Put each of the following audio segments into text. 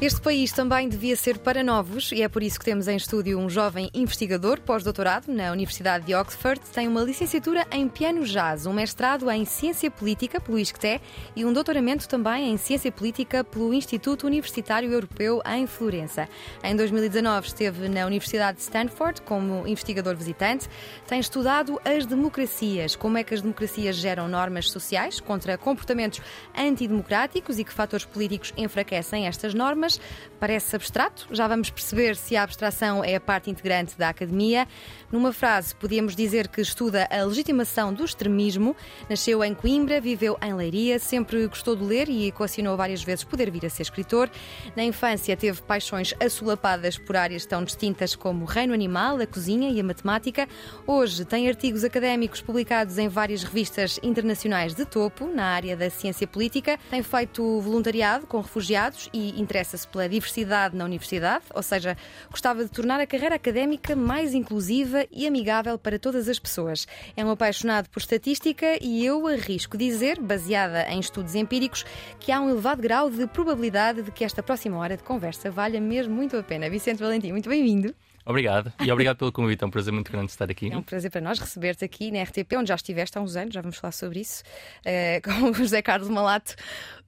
Este país também devia ser para novos e é por isso que temos em estúdio um jovem investigador pós-doutorado na Universidade de Oxford. Tem uma licenciatura em piano jazz, um mestrado em ciência política pelo ISCTE e um doutoramento também em ciência política pelo Instituto Universitário Europeu em Florença. Em 2019 esteve na Universidade de Stanford como investigador visitante. Tem estudado as democracias, como é que as democracias geram normas sociais contra comportamentos antidemocráticos e que fatores políticos enfraquecem estas normas parece abstrato. Já vamos perceber se a abstração é a parte integrante da academia. Numa frase, podíamos dizer que estuda a legitimação do extremismo. Nasceu em Coimbra, viveu em Leiria, sempre gostou de ler e equacionou várias vezes poder vir a ser escritor. Na infância, teve paixões assolapadas por áreas tão distintas como o reino animal, a cozinha e a matemática. Hoje tem artigos académicos publicados em várias revistas internacionais de topo na área da ciência política. Tem feito voluntariado com refugiados e interessa-se pela diversidade na universidade, ou seja, gostava de tornar a carreira académica mais inclusiva e amigável para todas as pessoas. É um apaixonado por estatística e eu arrisco dizer, baseada em estudos empíricos, que há um elevado grau de probabilidade de que esta próxima hora de conversa valha mesmo muito a pena. Vicente Valentim, muito bem-vindo. Obrigado e obrigado pelo convite. É um prazer muito grande estar aqui. É um prazer para nós receber-te aqui na RTP, onde já estiveste há uns anos, já vamos falar sobre isso, uh, com o José Carlos Malato.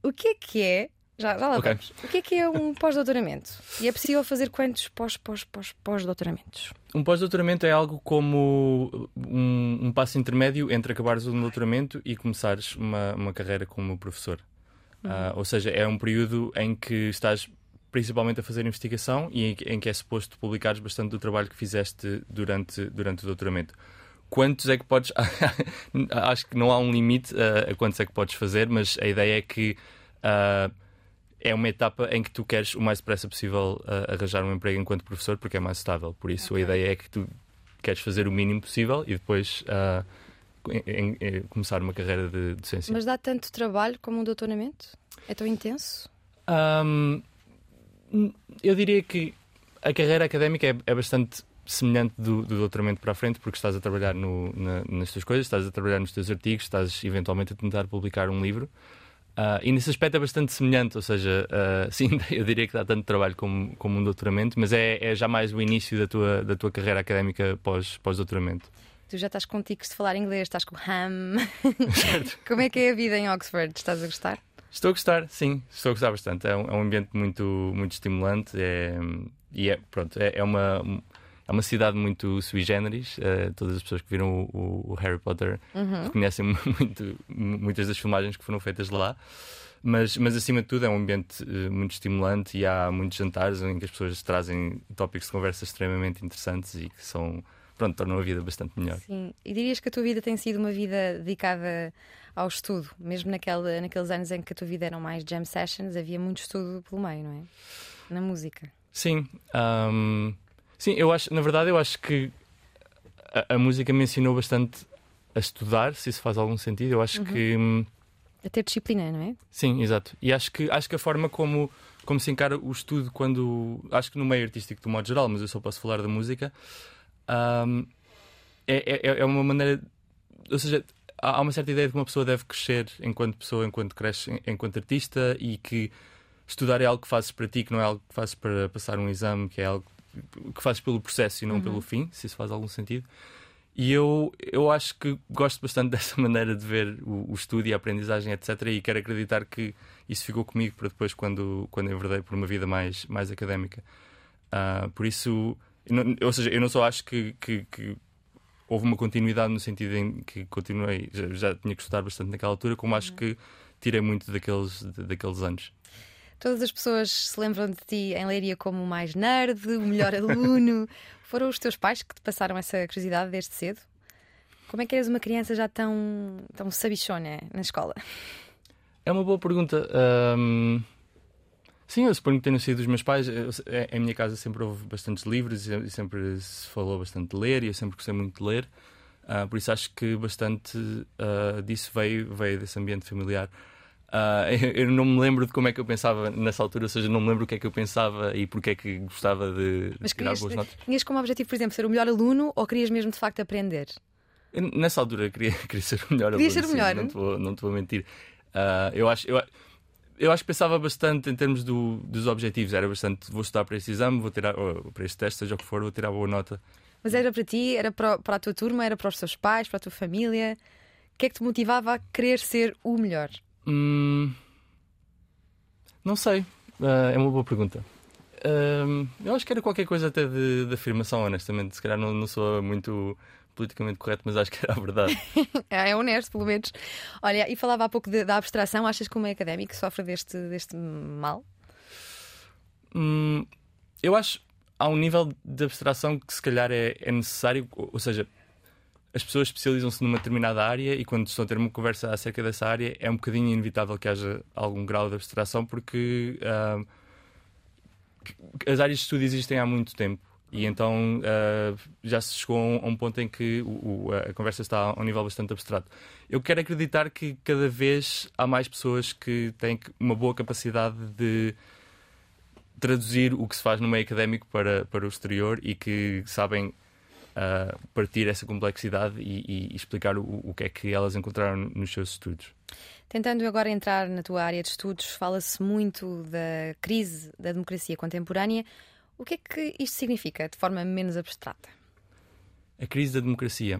O que é que é já, já lá okay. vamos. O que é que é um pós-doutoramento? E é possível fazer quantos pós-pós-pós-pós-doutoramentos? Um pós-doutoramento é algo como um, um, passo intermédio entre acabares um doutoramento e começares uma, uma carreira como professor. Uh, ou seja, é um período em que estás principalmente a fazer investigação e em, em que é suposto publicares bastante do trabalho que fizeste durante, durante o doutoramento quantos é que podes. Acho que não há um limite uh, a quantos é que podes fazer, mas a ideia é que uh, é uma etapa em que tu queres o mais depressa possível uh, arranjar um emprego enquanto professor porque é mais estável. Por isso okay. a ideia é que tu queres fazer o mínimo possível e depois uh, em, em, começar uma carreira de docência. Mas dá tanto trabalho como um doutoramento? É tão intenso? Um, eu diria que a carreira académica é, é bastante semelhante do, do, doutoramento para a frente, porque estás a trabalhar no, na, nas tuas coisas, estás a trabalhar nos teus artigos, estás eventualmente a tentar publicar um livro. Uh, e nesse aspecto é bastante semelhante, ou seja, uh, sim, eu diria que dá tanto trabalho como, como um doutoramento, mas é, é já mais o início da tua, da tua carreira académica pós-doutoramento. Pós tu já estás com tiques de falar inglês, estás com ham. como é que é a vida em Oxford? Estás a gostar? Estou a gostar, sim, estou a gostar bastante. É um, é um ambiente muito, muito estimulante é, e é, pronto, é, é uma é uma cidade muito sui generis. Uh, todas as pessoas que viram o, o Harry Potter uhum. reconhecem muito, muitas das filmagens que foram feitas lá. Mas, mas acima de tudo é um ambiente uh, muito estimulante e há muitos jantares em que as pessoas trazem tópicos de conversa extremamente interessantes e que são, pronto, tornam a vida bastante melhor. Sim, e dirias que a tua vida tem sido uma vida dedicada ao estudo, mesmo naquele, naqueles anos em que a tua vida eram mais jam sessions, havia muito estudo pelo meio, não é? Na música. Sim. Um, Sim, eu acho, na verdade, eu acho que a, a, música me ensinou bastante a estudar, se isso faz algum sentido. Eu acho uhum. que. Hum, a ter disciplina, não é? Sim, exato. E acho que, acho que a forma como, como se encara o estudo quando. Acho que no meio artístico, do modo geral, mas eu só posso falar da música, um, é, é, é uma maneira. Ou seja, há uma certa ideia de que uma pessoa deve crescer enquanto pessoa, enquanto cresce, enquanto artista e que estudar é algo que fazes para ti, que não é algo que fazes para passar um exame, que é algo que fazes pelo processo e não uhum. pelo fim, se isso faz algum sentido. E eu, eu acho que gosto bastante dessa maneira de ver o, o estudo e a aprendizagem, etc. E quero acreditar que isso ficou comigo para depois, quando, quando enverdei por uma vida mais, mais académica. Uh, por isso, não, ou seja, eu não só acho que, que, que, houve uma continuidade no sentido em que continuei, já, já tinha que estudar bastante naquela altura, como acho uhum. que tirei muito daqueles, daqueles anos. Todas as pessoas se lembram de ti em Leiria como o mais nerd, o melhor aluno. Foram os teus pais que te passaram essa curiosidade desde cedo? Como é que eres uma criança já tão, tão sabichona na escola? É uma boa pergunta. Um, Sim, eu suponho que tenham sido os meus pais. Eu, em minha casa sempre houve bastantes livros e sempre se falou bastante de ler e eu sempre gostei muito de ler. Uh, por isso acho que bastante uh, disso veio, veio desse ambiente familiar. Uh, eu, não me lembro de como é que eu pensava nessa altura, ou seja, não me lembro o que é que eu pensava e porque é que gostava de, Mas de tirar boas notas. Tinhas como objetivo, por exemplo, ser o melhor aluno ou querias mesmo de facto aprender? Eu, nessa altura queria, queria ser o melhor queria aluno. ser o melhor. Sim, não, te vou, não te vou mentir. Uh, eu acho. Eu, eu acho que pensava bastante em termos do, dos objetivos. Era bastante, vou estudar para este exame, vou tirar, ou para este teste, seja o que for, vou tirar boa nota. Mas era para ti, era para, para a tua turma, era para os teus pais, para a tua família? O que é que te motivava a querer ser o melhor? Hum, não sei. Uh, é uma boa pergunta. Uh, eu acho que era qualquer coisa até de, de afirmação, honestamente. Se calhar não, não sou muito politicamente correto, mas acho que era a verdade. é honesto, pelo menos. Olha, e falava há pouco de, da abstração. Achas que um académico sofre deste, deste mal? Hum, eu acho há um nível de abstração que se calhar é, é necessário, ou seja, as pessoas especializam-se numa determinada área e quando estão a ter uma conversa acerca dessa área é um bocadinho inevitável que haja algum grau de abstração porque uh, as áreas de estudo existem há muito tempo e então uh, já se chegou a um, ponto em que o, o, a conversa está a um nível bastante abstrato. Eu quero acreditar que cada vez há mais pessoas que têm uma boa capacidade de traduzir o que se faz no meio académico para, para o exterior e que sabem uh, partir essa complexidade e, e explicar o, o, que é que elas encontraram nos seus estudos. Tentando agora entrar na tua área de estudos, fala-se muito da crise da democracia contemporânea. O que é que isto significa de forma menos abstrata? A crise da democracia.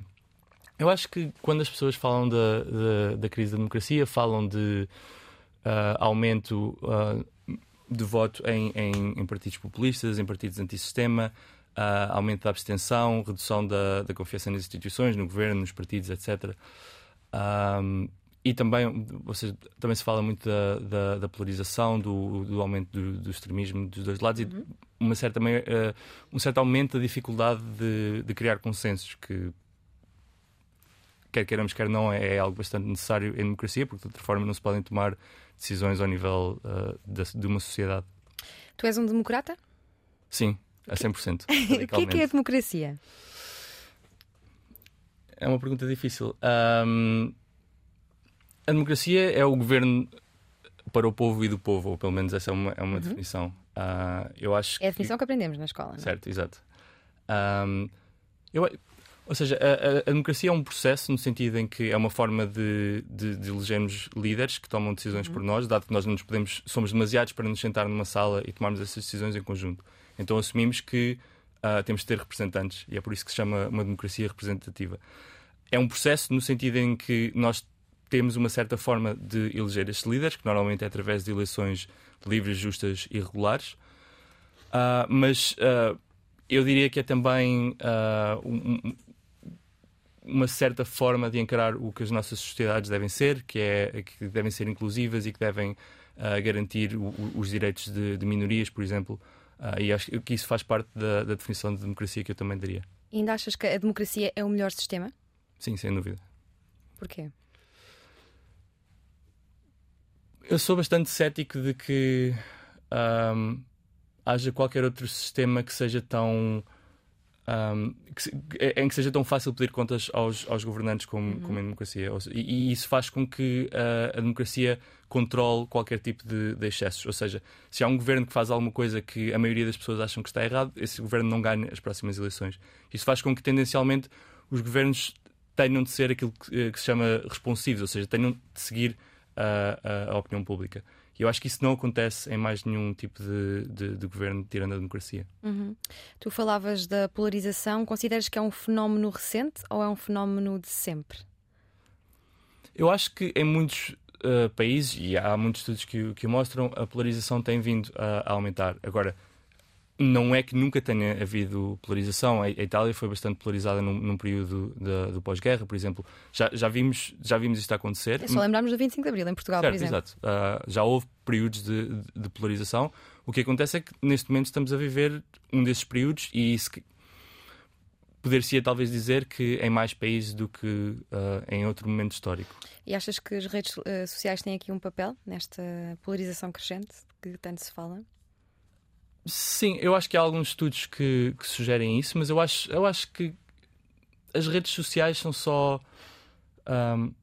Eu acho que quando as pessoas falam da, da, da crise da democracia, falam de uh, aumento uh, de voto em, em, em, partidos populistas, em partidos antissistema, uh, aumento da abstenção, redução da, da, confiança nas instituições, no governo, nos partidos, etc. Um, e também, seja, também se fala muito da, da, da polarização, do, do aumento do, do, extremismo dos dois lados uhum. e uma certa, uh, um certo aumento da dificuldade de, de, criar consensos, que quer queiramos, quer não, é, é algo bastante necessário em democracia, porque de outra forma não se podem tomar decisões ao nível uh, de, de, uma sociedade. Tu és um democrata? Sim, a 100%. o que é que é a democracia? É uma pergunta difícil. Um, a democracia é o governo para o povo e do povo, ou pelo menos essa é uma, é uma uhum. definição. Uh, eu acho é a definição que, que aprendemos na escola. Não? É? Certo, exato. Um, eu, ou seja, a, a, democracia é um processo no sentido em que é uma forma de, de, de elegermos líderes que tomam decisões uhum. por nós, dado que nós não nos podemos, somos demasiados para nos sentar numa sala e tomarmos essas decisões em conjunto. Então assumimos que uh, temos de ter representantes e é por isso que se chama uma democracia representativa. É um processo no sentido em que nós temos uma certa forma de eleger estes líderes, que normalmente é através de eleições livres, justas e regulares. Uh, mas uh, eu diria que é também um, uma certa forma de encarar o que as nossas sociedades devem ser, que é que devem ser inclusivas e que devem uh, garantir o, os direitos de, de, minorias, por exemplo. Uh, e acho que isso faz parte da, da, definição de democracia que eu também daria. E ainda achas que a democracia é o melhor sistema? Sim, sem dúvida. Porquê? Eu sou bastante cético de que um, haja qualquer outro sistema que seja tão um, que, em que seja tão fácil pedir contas aos, aos governantes como, uhum. como em democracia. E, e, isso faz com que uh, a democracia controle qualquer tipo de, de, excessos. Ou seja, se há um governo que faz alguma coisa que a maioria das pessoas acham que está errado, esse governo não ganha as próximas eleições. Isso faz com que, tendencialmente, os governos tenham de ser aquilo que, eh, que se chama responsivos, ou seja, tenham de seguir uh, a, a opinião pública. Eu acho que isso não acontece em mais nenhum tipo de, de, de governo tirando a democracia. Uhum. Tu falavas da polarização. Consideras que é um fenómeno recente ou é um fenómeno de sempre? Eu acho que em muitos uh, países, e há muitos estudos que, que mostram, a polarização tem vindo a, a aumentar. Agora, não é que nunca tenha havido polarização. A, Itália foi bastante polarizada num, num período do pós-guerra, por exemplo. Já, já, vimos, já vimos isto acontecer. É só lembrarmos do 25 de Abril, em Portugal, certo, por exemplo. Exato. Uh, já houve períodos de, de, de, polarização. O que acontece é que neste momento estamos a viver um desses períodos e isso poder-se talvez dizer que em mais países do que uh, em outro momento histórico. E achas que as redes uh, sociais têm aqui um papel nesta polarização crescente que tanto se fala? Sim, eu acho que há alguns estudos que, que sugerem isso, mas eu acho, eu acho que as redes sociais são só um,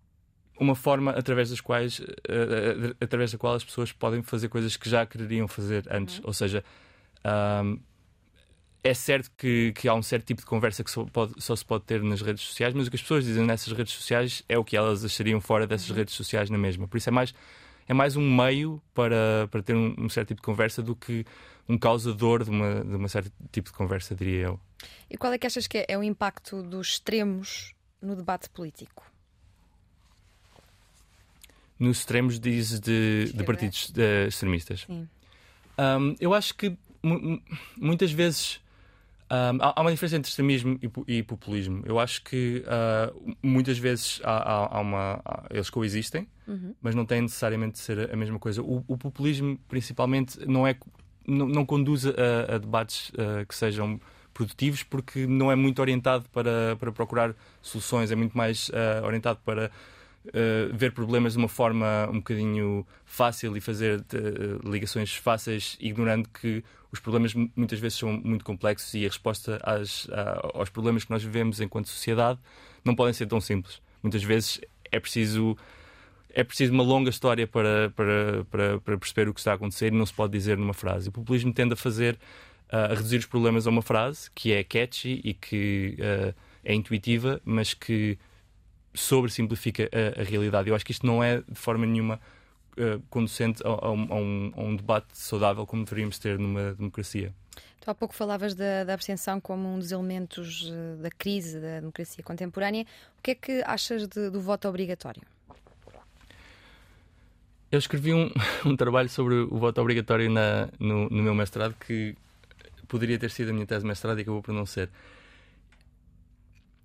uma forma através das quais uh, através da qual as pessoas podem fazer coisas que já queriam fazer antes. Uhum. Ou seja, um, é certo que, que, há um certo tipo de conversa que só, pode, só, se pode ter nas redes sociais, mas o que as pessoas dizem nessas redes sociais é o que elas achariam fora dessas uhum. redes sociais na mesma. Por isso é mais, é mais um meio para, para ter um, um certo tipo de conversa do que um causador de uma, de uma certo tipo de conversa, diria eu. E qual é que achas que é, é o impacto dos extremos no debate político? Nos extremos, dizes, de, de partidos de, extremistas? Sim. Um, eu acho que muitas vezes um, há, uma diferença entre extremismo e, e populismo. Eu acho que uh, muitas vezes há, há, há uma, eles coexistem, uhum. mas não têm necessariamente de ser a mesma coisa. O, o populismo, principalmente, não, é, não, não conduz a, a debates uh, que sejam produtivos porque não é muito orientado para, para procurar soluções, é muito mais uh, orientado para Uh, ver problemas de uma forma um bocadinho fácil e fazer uh, ligações fáceis, ignorando que os problemas muitas vezes são muito complexos e a resposta às, aos problemas que nós vivemos enquanto sociedade não podem ser tão simples. Muitas vezes é preciso é preciso uma longa história para, para, para, para perceber o que está a acontecer e não se pode dizer numa frase. O populismo tende a fazer a reduzir os problemas a uma frase que é catchy e que uh, é intuitiva, mas que sobressimplifica a, a, realidade. Eu acho que isto não é de forma nenhuma uh, conducente a, a, um, a, um, debate saudável como deveríamos ter numa democracia. Tu há pouco falavas da, da abstenção como um dos elementos uh, da crise da democracia contemporânea. O que é que achas de, do voto obrigatório? Eu escrevi um, um trabalho sobre o voto obrigatório na, no, no meu mestrado que poderia ter sido a minha tese de mestrado e acabou por não ser.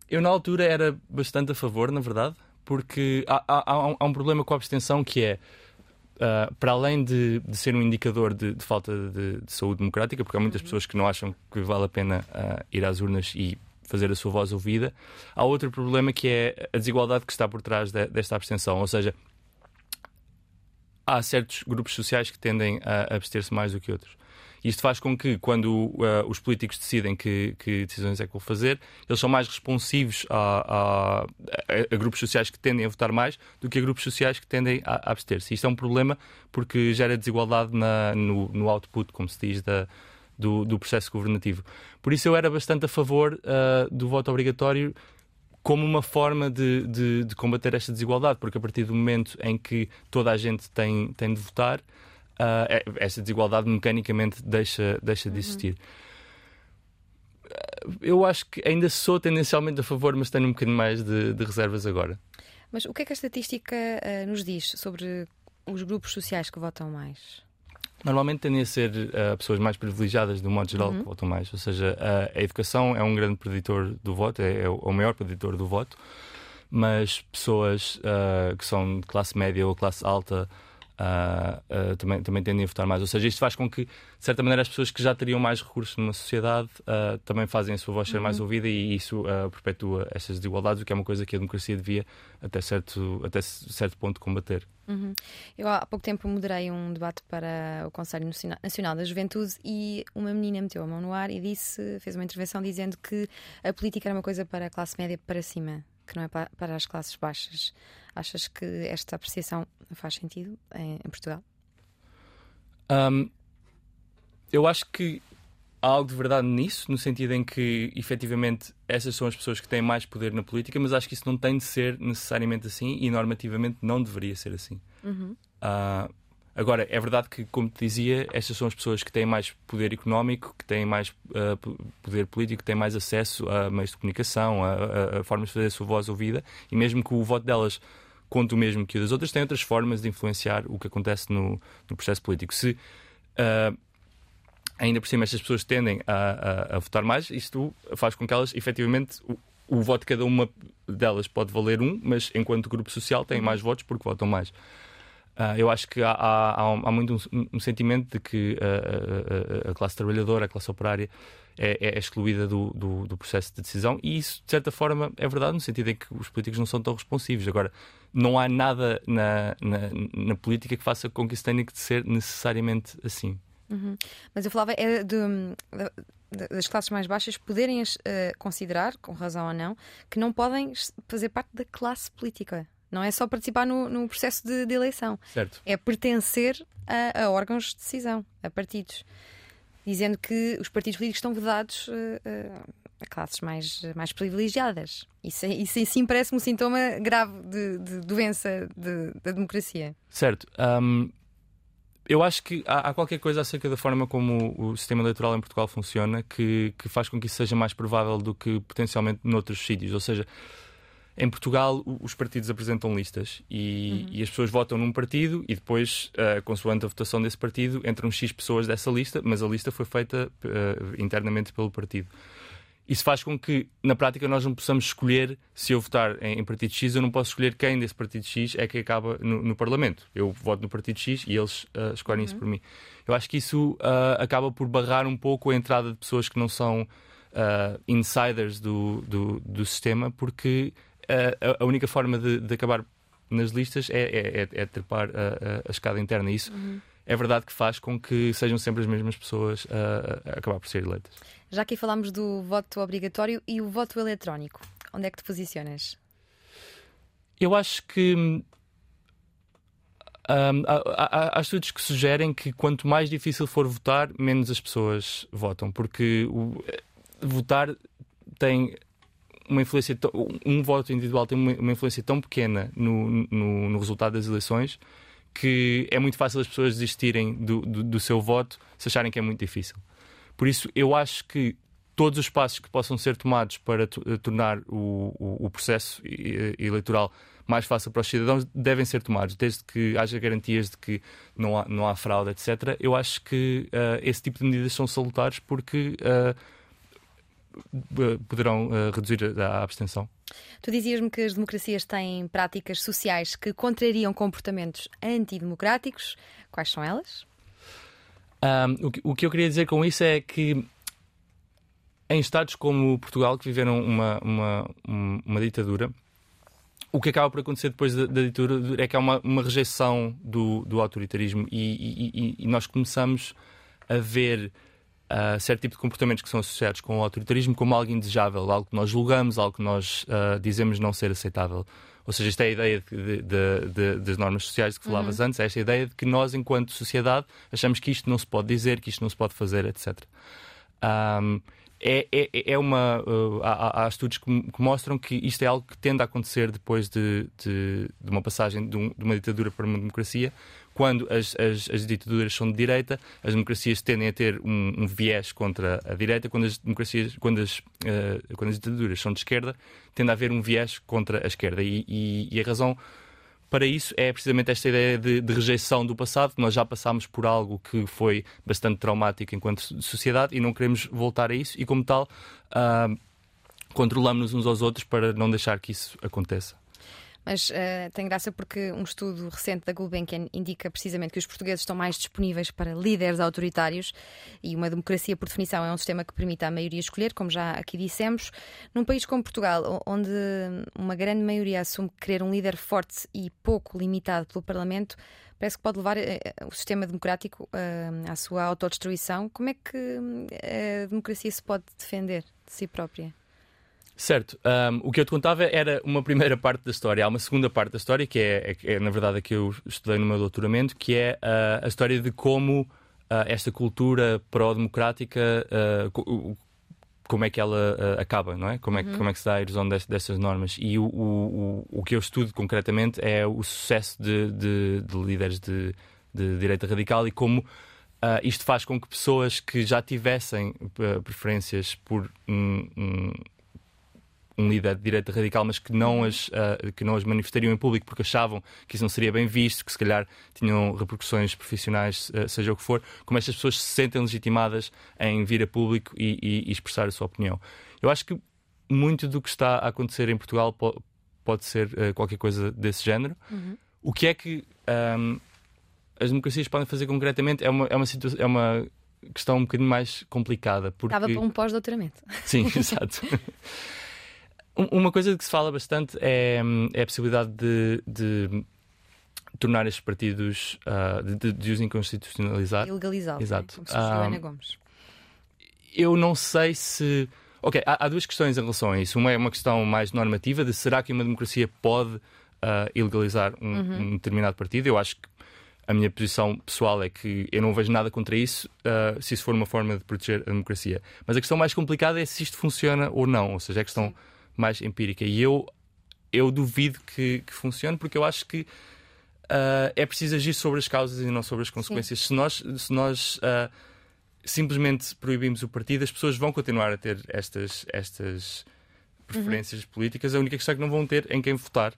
Eu, na altura, era bastante a favor, na verdade, porque há, há, há um problema com a abstenção que é. Uh, para além de, de, ser um indicador de, de falta de, de, saúde democrática, porque há muitas uhum. pessoas que não acham que vale a pena uh, ir às urnas e fazer a sua voz ouvida, há outro problema que é a desigualdade que está por trás de, desta abstenção. Ou seja, há certos grupos sociais que tendem a abster-se mais do que outros. Isto faz com que, quando uh, os políticos decidem que, que, decisões é que vão fazer, eles são mais responsivos a, a, a, grupos sociais que tendem a votar mais do que a grupos sociais que tendem a, abster-se. Isto é um problema porque gera desigualdade na, no, no output, como se diz, da, do, do, processo governativo. Por isso eu era bastante a favor uh, do voto obrigatório como uma forma de, de, de, combater esta desigualdade, porque a partir do momento em que toda a gente tem, tem de votar, uh, essa desigualdade mecanicamente deixa, deixa de uhum. existir. Uhum. Eu acho que ainda sou tendencialmente a favor, mas tenho um bocadinho mais de, de reservas agora. Mas o que é que a estatística uh, nos diz sobre os grupos sociais que votam mais? Normalmente tendem a ser uh, pessoas mais privilegiadas, de um modo geral, uhum. que votam mais. Ou seja, a, a educação é um grande preditor do voto, é, é, o, é maior preditor do voto, mas pessoas que são de classe média ou classe alta uh, uh, também, também tendem a votar mais. Ou seja, isto faz com que, de certa maneira, as pessoas que já teriam mais recursos numa sociedade uh, também fazem a sua voz ser uhum. mais ouvida e isso perpetua estas desigualdades, o que é uma coisa que a democracia devia, até certo, até certo ponto, combater. Uhum. Eu há pouco tempo moderei um debate para o Conselho Nacional da Juventude e uma menina meteu a mão no ar e disse, fez uma intervenção dizendo que a política era uma coisa para a classe média para cima que não é para as classes baixas. Achas que esta apreciação faz sentido em, em Portugal? Um, eu acho que há algo de verdade nisso, no sentido em que efetivamente essas são as pessoas que têm mais poder na política, mas acho que isso não tem de ser necessariamente assim e normativamente não deveria ser assim. Uhum. Uh, Agora, é verdade que, como te dizia, estas são as pessoas que têm mais poder económico, que têm mais uh, poder político, que têm mais acesso a meios de comunicação, a, a, a, formas de fazer a sua voz ouvida, e mesmo que o voto delas conte o mesmo que o das outras, têm outras formas de influenciar o que acontece no, no processo político. Se uh, ainda por cima estas pessoas tendem a, a, votar mais, isto faz com que elas, efetivamente, o, voto de cada uma delas pode valer um, mas enquanto grupo social têm mais votos porque votam mais. Uh, eu acho que há, há, há muito um, um, sentimento de que uh, a classe trabalhadora, a classe operária, é, é excluída do, do, do, processo de decisão, e isso, de certa forma, é verdade, no sentido em que os políticos não são tão responsivos. Agora, não há nada na, na, na política que faça com que isso tenha que ser necessariamente assim. Uhum. Mas eu falava é de, de, das classes mais baixas poderem uh, considerar, com razão ou não, que não podem fazer parte da classe política. Não é só participar no, no processo de, de, eleição. Certo. É pertencer a, a órgãos de decisão, a partidos dizendo que os partidos políticos estão vedados uh, uh, a classes mais, mais privilegiadas. Isso, isso sim parece-me um sintoma grave de, de doença de, da democracia. Certo. Um, eu acho que há, há, qualquer coisa acerca da forma como o, o sistema eleitoral em Portugal funciona que, que faz com que isso seja mais provável do que potencialmente noutros sítios. Ou seja, em Portugal, os partidos apresentam listas e, uhum. e, as pessoas votam num partido e depois, uh, consoante a votação desse partido, entram X pessoas dessa lista, mas a lista foi feita uh, internamente pelo partido. Isso faz com que, na prática, nós não possamos escolher se eu votar em, em, partido X, eu não posso escolher quem desse partido X é que acaba no, no Parlamento. Eu voto no partido X e eles uh, escolhem uhum. isso por mim. Eu acho que isso acaba por barrar um pouco a entrada de pessoas que não são insiders do, do, do sistema, porque a, a única forma de, de, acabar nas listas é, é, é, é trepar a, a, escada interna. Isso uhum. é verdade que faz com que sejam sempre as mesmas pessoas a, a acabar por ser eleitas. Já aqui falámos do voto obrigatório e o voto eletrónico. Onde é que te posicionas? Eu acho que hum, há, há, há, estudos que sugerem que quanto mais difícil for votar, menos as pessoas votam, porque o, votar tem uma influência, um voto individual tem uma, influência tão pequena no, no, no, resultado das eleições que é muito fácil as pessoas desistirem do, do, do, seu voto se acharem que é muito difícil. Por isso, eu acho que todos os passos que possam ser tomados para eh, tornar o, o, o processo eleitoral mais fácil para os cidadãos devem ser tomados, desde que haja garantias de que não há, não há fraude, etc. Eu acho que uh, esse tipo de medidas são salutares porque uh, poderão uh, reduzir a abstenção. Tu dizias-me que as democracias têm práticas sociais que contrariam comportamentos antidemocráticos. Quais são elas? Um, o, que, o que eu queria dizer com isso é que em estados como Portugal, que viveram uma, uma, uma ditadura, o que acaba por acontecer depois da, da ditadura é que há uma, uma rejeição do, do autoritarismo e, e, e, nós começamos a ver uh, certo tipo de comportamentos que são associados com o autoritarismo como algo indesejável, algo que nós julgamos, algo que nós uh, dizemos não ser aceitável. Ou seja, esta é a ideia de, de, de, das normas sociais que falavas uhum. antes, é esta ideia de que nós, enquanto sociedade, achamos que isto não se pode dizer, que isto não se pode fazer, etc. Um, é, é, é, uma. Uh, há, há, estudos que, que, mostram que isto é algo que tende a acontecer depois de, de, de uma passagem de, um, de, uma ditadura para uma democracia, quando as, as, as, ditaduras são de direita, as democracias tendem a ter um, um viés contra a direita, quando as democracias, quando as, uh, quando as ditaduras são de esquerda, tende a haver um viés contra a esquerda. E, e, e a razão para isso é precisamente esta ideia de, de, rejeição do passado, nós já passámos por algo que foi bastante traumático enquanto sociedade e não queremos voltar a isso, e como tal, uh, controlamos-nos uns aos outros para não deixar que isso aconteça. Mas uh, tem graça porque um estudo recente da Gulbenkian indica precisamente que os portugueses estão mais disponíveis para líderes autoritários e uma democracia, por definição, é um sistema que permite à maioria escolher, como já aqui dissemos. Num país como Portugal, onde uma grande maioria assume querer um líder forte e pouco limitado pelo Parlamento, parece que pode levar uh, o sistema democrático à sua autodestruição. Como é que a democracia se pode defender de si própria? Certo. Um, o que eu te contava era uma primeira parte da história. Há uma segunda parte da história, que é, é, é na verdade, a que eu estudei no meu doutoramento, que é uh, a história de como uh, esta cultura pró-democrática, uh, como é que ela acaba, não é? Como é, uhum. como é que se dá a erosão destas normas. E o, o, o, que eu estudo concretamente é o sucesso de, de, de líderes de, de direita radical e como Uh, isto faz com que pessoas que já tivessem uh, preferências por um, um, um líder de direita radical, mas que não, as, uh, que não as manifestariam em público porque achavam que isso não seria bem visto, que se calhar tinham repercussões profissionais, uh, seja o que for, como estas pessoas se sentem legitimadas em vir a público e, e, e expressar a sua opinião. Eu acho que muito do que está a acontecer em Portugal pode, pode ser uh, qualquer coisa desse género. Uhum. O que é que um, as democracias podem fazer concretamente é uma, é uma, é uma questão um bocadinho mais complicada. Porque... Estava para um pós-doutoramento. Sim, exato. Uma coisa que se fala bastante é, é a possibilidade de, de tornar estes partidos, uh, de, de, os inconstitucionalizar. Ilegalizá-los. Exato. Como se uh, Gomes. Eu não sei se. Ok, há, há, duas questões em relação a isso. Uma é uma questão mais normativa de será que uma democracia pode uh, ilegalizar um, uhum. um, determinado partido. Eu acho que a minha posição pessoal é que eu não vejo nada contra isso uh, se isso for uma forma de proteger a democracia. Mas a questão mais complicada é se isto funciona ou não, ou seja, é a questão Sim. Mais empírica. E eu, eu duvido que, que funcione porque eu acho que uh, é preciso agir sobre as causas e não sobre as consequências. Sim. Se nós, se nós uh, simplesmente proibimos o partido, as pessoas vão continuar a ter estas, estas preferências uhum. políticas. A única questão é que não vão ter em quem votar.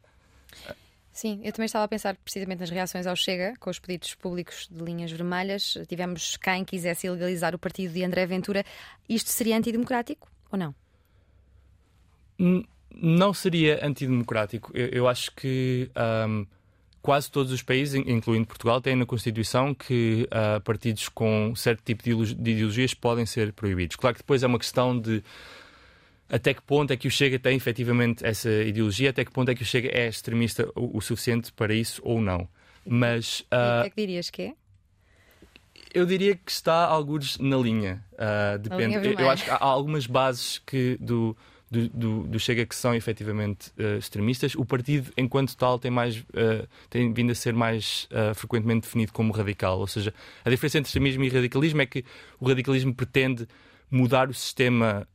Sim, eu também estava a pensar precisamente nas reações ao Chega, com os pedidos públicos de linhas vermelhas. Tivemos quem quisesse ilegalizar o partido de André Ventura. Isto seria antidemocrático ou não? Não seria antidemocrático. Eu, eu acho que um, quase todos os países, incluindo Portugal, têm na Constituição que uh, partidos com certo tipo de ideologias podem ser proibidos. Claro que depois é uma questão de até que ponto é que o Chega tem efetivamente essa ideologia, até que ponto é que o Chega é extremista o, o suficiente para isso ou não. Mas. Uh, o que é que dirias que é? Eu diria que está alguns na linha. Uh, depende. Linha eu, acho que há algumas bases que do, do, do, do Chega que são efetivamente uh, extremistas. O partido, enquanto tal, tem, mais, uh, tem vindo a ser mais uh, frequentemente definido como radical. Ou seja, a diferença entre extremismo e radicalismo é que o radicalismo pretende mudar o sistema,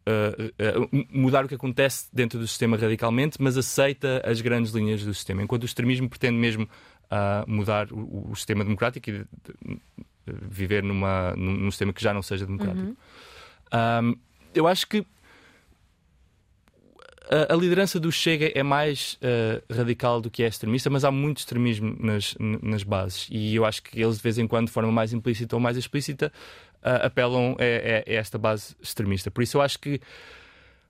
mudar o que acontece dentro do sistema radicalmente, mas aceita as grandes linhas do sistema. Enquanto o extremismo pretende mesmo mudar o, o, sistema democrático e viver numa, num, sistema que já não seja democrático. Uhum. Um, eu acho que a, liderança do Chega é mais radical do que é extremista, mas há muito extremismo nas, nas bases. E eu acho que eles, de vez em quando, de forma mais implícita ou mais explícita, uh, apelam a, a, esta base extremista. Por isso eu acho que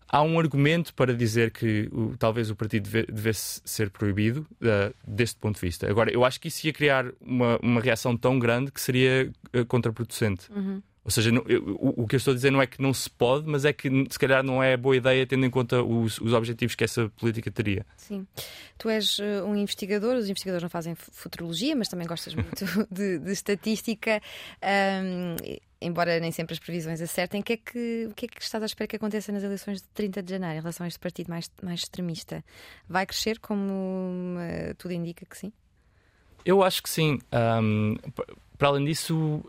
há um argumento para dizer que o, talvez o partido deve, devesse ser proibido uh, deste ponto de vista. Agora, eu acho que isso ia criar uma, uma reação tão grande que seria uh, contraproducente. Uhum. Ou seja, não, eu, o, o, que eu estou a dizer não é que não se pode, mas é que se calhar não é boa ideia tendo em conta os, os objetivos que essa política teria. Sim. Tu és uh, um investigador, os investigadores não fazem futurologia, mas também gostas muito de, de estatística. Um, embora nem sempre as previsões acertem, que é que, o que é que estás à espera que aconteça nas eleições de 30 de janeiro em relação a este partido mais, mais extremista? Vai crescer como uh, tudo indica que sim? Eu acho que sim. Um, para além disso,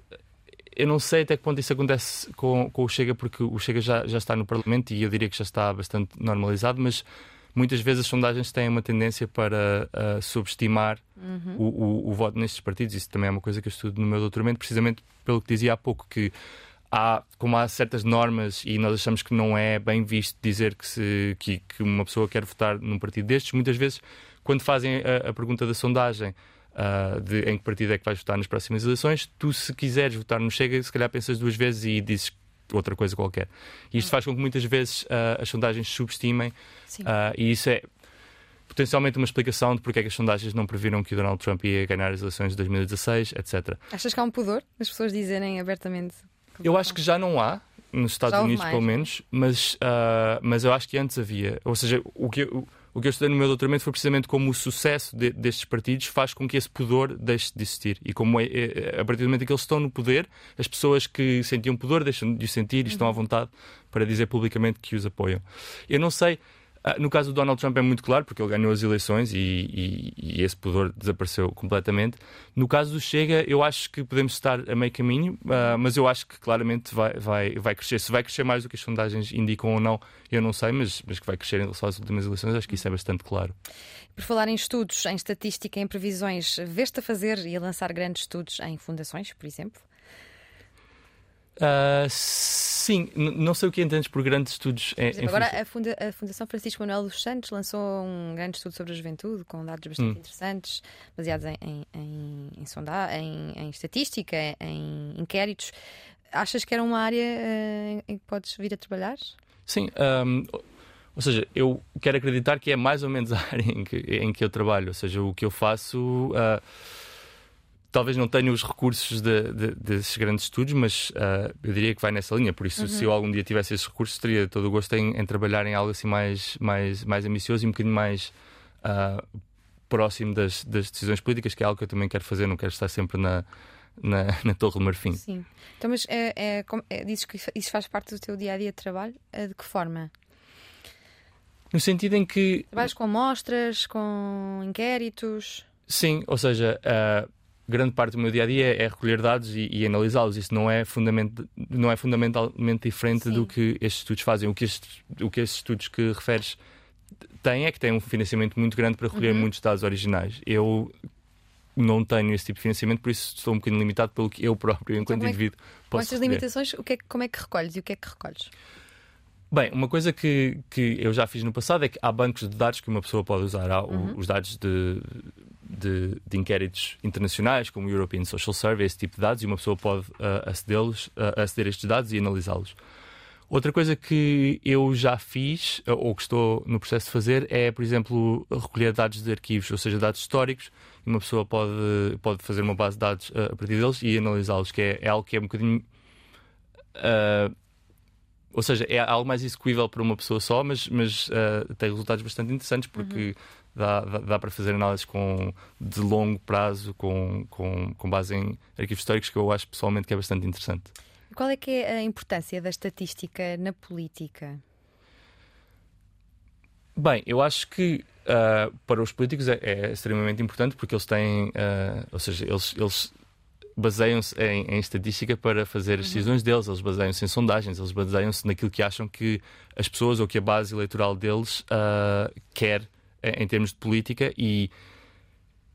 eu não sei até que ponto isso acontece com, com o Chega, porque o Chega já, já está no Parlamento e eu diria que já está bastante normalizado, mas muitas vezes as sondagens têm uma tendência para uh, subestimar uhum. o, o, o, voto nestes partidos. Isso também é uma coisa que eu estudo no meu doutoramento, precisamente pelo que dizia há pouco, que há, como há certas normas e nós achamos que não é bem visto dizer que, se, que, que uma pessoa quer votar num partido destes, muitas vezes, quando fazem a, a pergunta da sondagem. Uh, de em que partido é que vais votar nas próximas eleições, tu, se quiseres votar no Chega, se calhar pensas duas vezes e dizes outra coisa qualquer. E isto faz com que muitas vezes uh, as sondagens subestimem, uh, e isso é potencialmente uma explicação de porque é que as sondagens não previram que o Donald Trump ia ganhar as eleições de 2016, etc. Achas que há um pudor as pessoas dizerem abertamente? Eu acho que já não há, nos Estados Unidos mais, pelo menos, mas, mas eu acho que antes havia. Ou seja, o que. Eu, o que eu estudei no meu doutoramento foi precisamente como o sucesso de, destes partidos faz com que esse pudor deixe de existir. E como é, é, a partir do momento em que eles estão no poder, as pessoas que sentiam pudor deixam de o sentir e estão à vontade para dizer publicamente que os apoiam. Eu não sei no caso do Donald Trump é muito claro, porque ele ganhou as eleições e, e, e, esse pudor desapareceu completamente. No caso do Chega, eu acho que podemos estar a meio caminho, uh, mas eu acho que claramente vai, vai, vai crescer. Se vai crescer mais do que as sondagens indicam ou não, eu não sei, mas, mas que vai crescer em relação às últimas eleições, acho que isso é bastante claro. Por falar em estudos, em estatística, em previsões, veste a fazer e a lançar grandes estudos em fundações, por exemplo? Uh, sim, não sei o que entendes por grandes estudos. Em, exemplo, agora a, Funda a, Fundação Francisco Manuel dos Santos lançou um grande estudo sobre a juventude, com dados bastante hum. interessantes, baseados em, em, em, em, sonda em, em estatística, em inquéritos. Achas que era uma área uh, em que podes vir a trabalhar? Sim. Um, ou seja, eu quero acreditar que é mais ou menos a área em que, em que eu trabalho. Ou seja, o que eu faço. Uh, talvez não tenha os recursos de, de, desses grandes estudos, mas uh, eu diria que vai nessa linha. Por isso, uhum. se eu algum dia tivesse esses recursos, teria todo o gosto em, em, trabalhar em algo assim mais, mais, mais ambicioso e um bocadinho mais uh, próximo das, das, decisões políticas, que é algo que eu também quero fazer. Não quero estar sempre na, na, na Torre de Marfim. Sim. Então, mas é, é, é, dizes que isso faz parte do teu dia a dia de trabalho? De que forma? No sentido em que. Trabalhas com amostras, com inquéritos? Sim, ou seja. Uh, grande parte do meu dia a dia é, recolher dados e, e analisá-los. Isso não é, fundament, não é fundamentalmente diferente Sim. do que estes estudos fazem. O que, estes, o que estes estudos que referes têm é que têm um financiamento muito grande para recolher uhum. muitos dados originais. Eu não tenho esse tipo de financiamento, por isso estou um bocadinho limitado pelo que eu próprio, enquanto então, é indivíduo, posso. Com estas limitações, o que é, como é que recolhes e o que é que recolhes? Bem, uma coisa que, que eu já fiz no passado é que há bancos de dados que uma pessoa pode usar. Há uhum. os dados de, de, de, inquéritos internacionais, como o European Social Survey, esse tipo de dados, e uma pessoa pode uh, acedê-los, uh, aceder a estes dados e analisá-los. Outra coisa que eu já fiz, uh, ou que estou no processo de fazer, é, por exemplo, recolher dados de arquivos, ou seja, dados históricos, e uma pessoa pode, pode fazer uma base de dados a partir deles e analisá-los, que é, é, algo que é um bocadinho ou seja, é algo mais execuível para uma pessoa só, mas, mas uh, tem resultados bastante interessantes porque uhum. Dá, dá, dá, para fazer análises com, de longo prazo com, com, com base em arquivos históricos que eu acho pessoalmente que é bastante interessante. Qual é que é a importância da estatística na política? Bem, eu acho que uh, para os políticos é, é, extremamente importante porque eles têm, uh, ou seja, eles, eles baseiam-se em, em, estatística para fazer as uhum. decisões deles, eles baseiam-se em sondagens, eles baseiam-se naquilo que acham que as pessoas ou que a base eleitoral deles uh, quer em, em termos de política e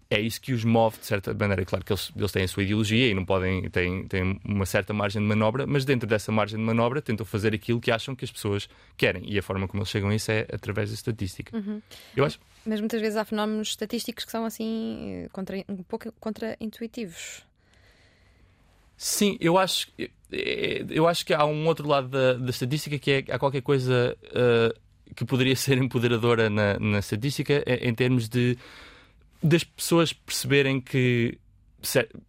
é isso que os move de certa maneira. Claro que eles, eles têm a sua ideologia e não podem, têm, têm uma certa margem de manobra, mas dentro dessa margem de manobra tentam fazer aquilo que acham que as pessoas querem e a forma como eles chegam a isso é através da estatística. Uhum. Eu acho. Mas muitas vezes há fenómenos estatísticos que são assim eh, contra, um pouco contra-intuitivos. Sim, eu acho, eu acho que há um outro lado da, da estatística que é há qualquer coisa uh, que poderia ser empoderadora na, na estatística em termos de das pessoas perceberem que certo,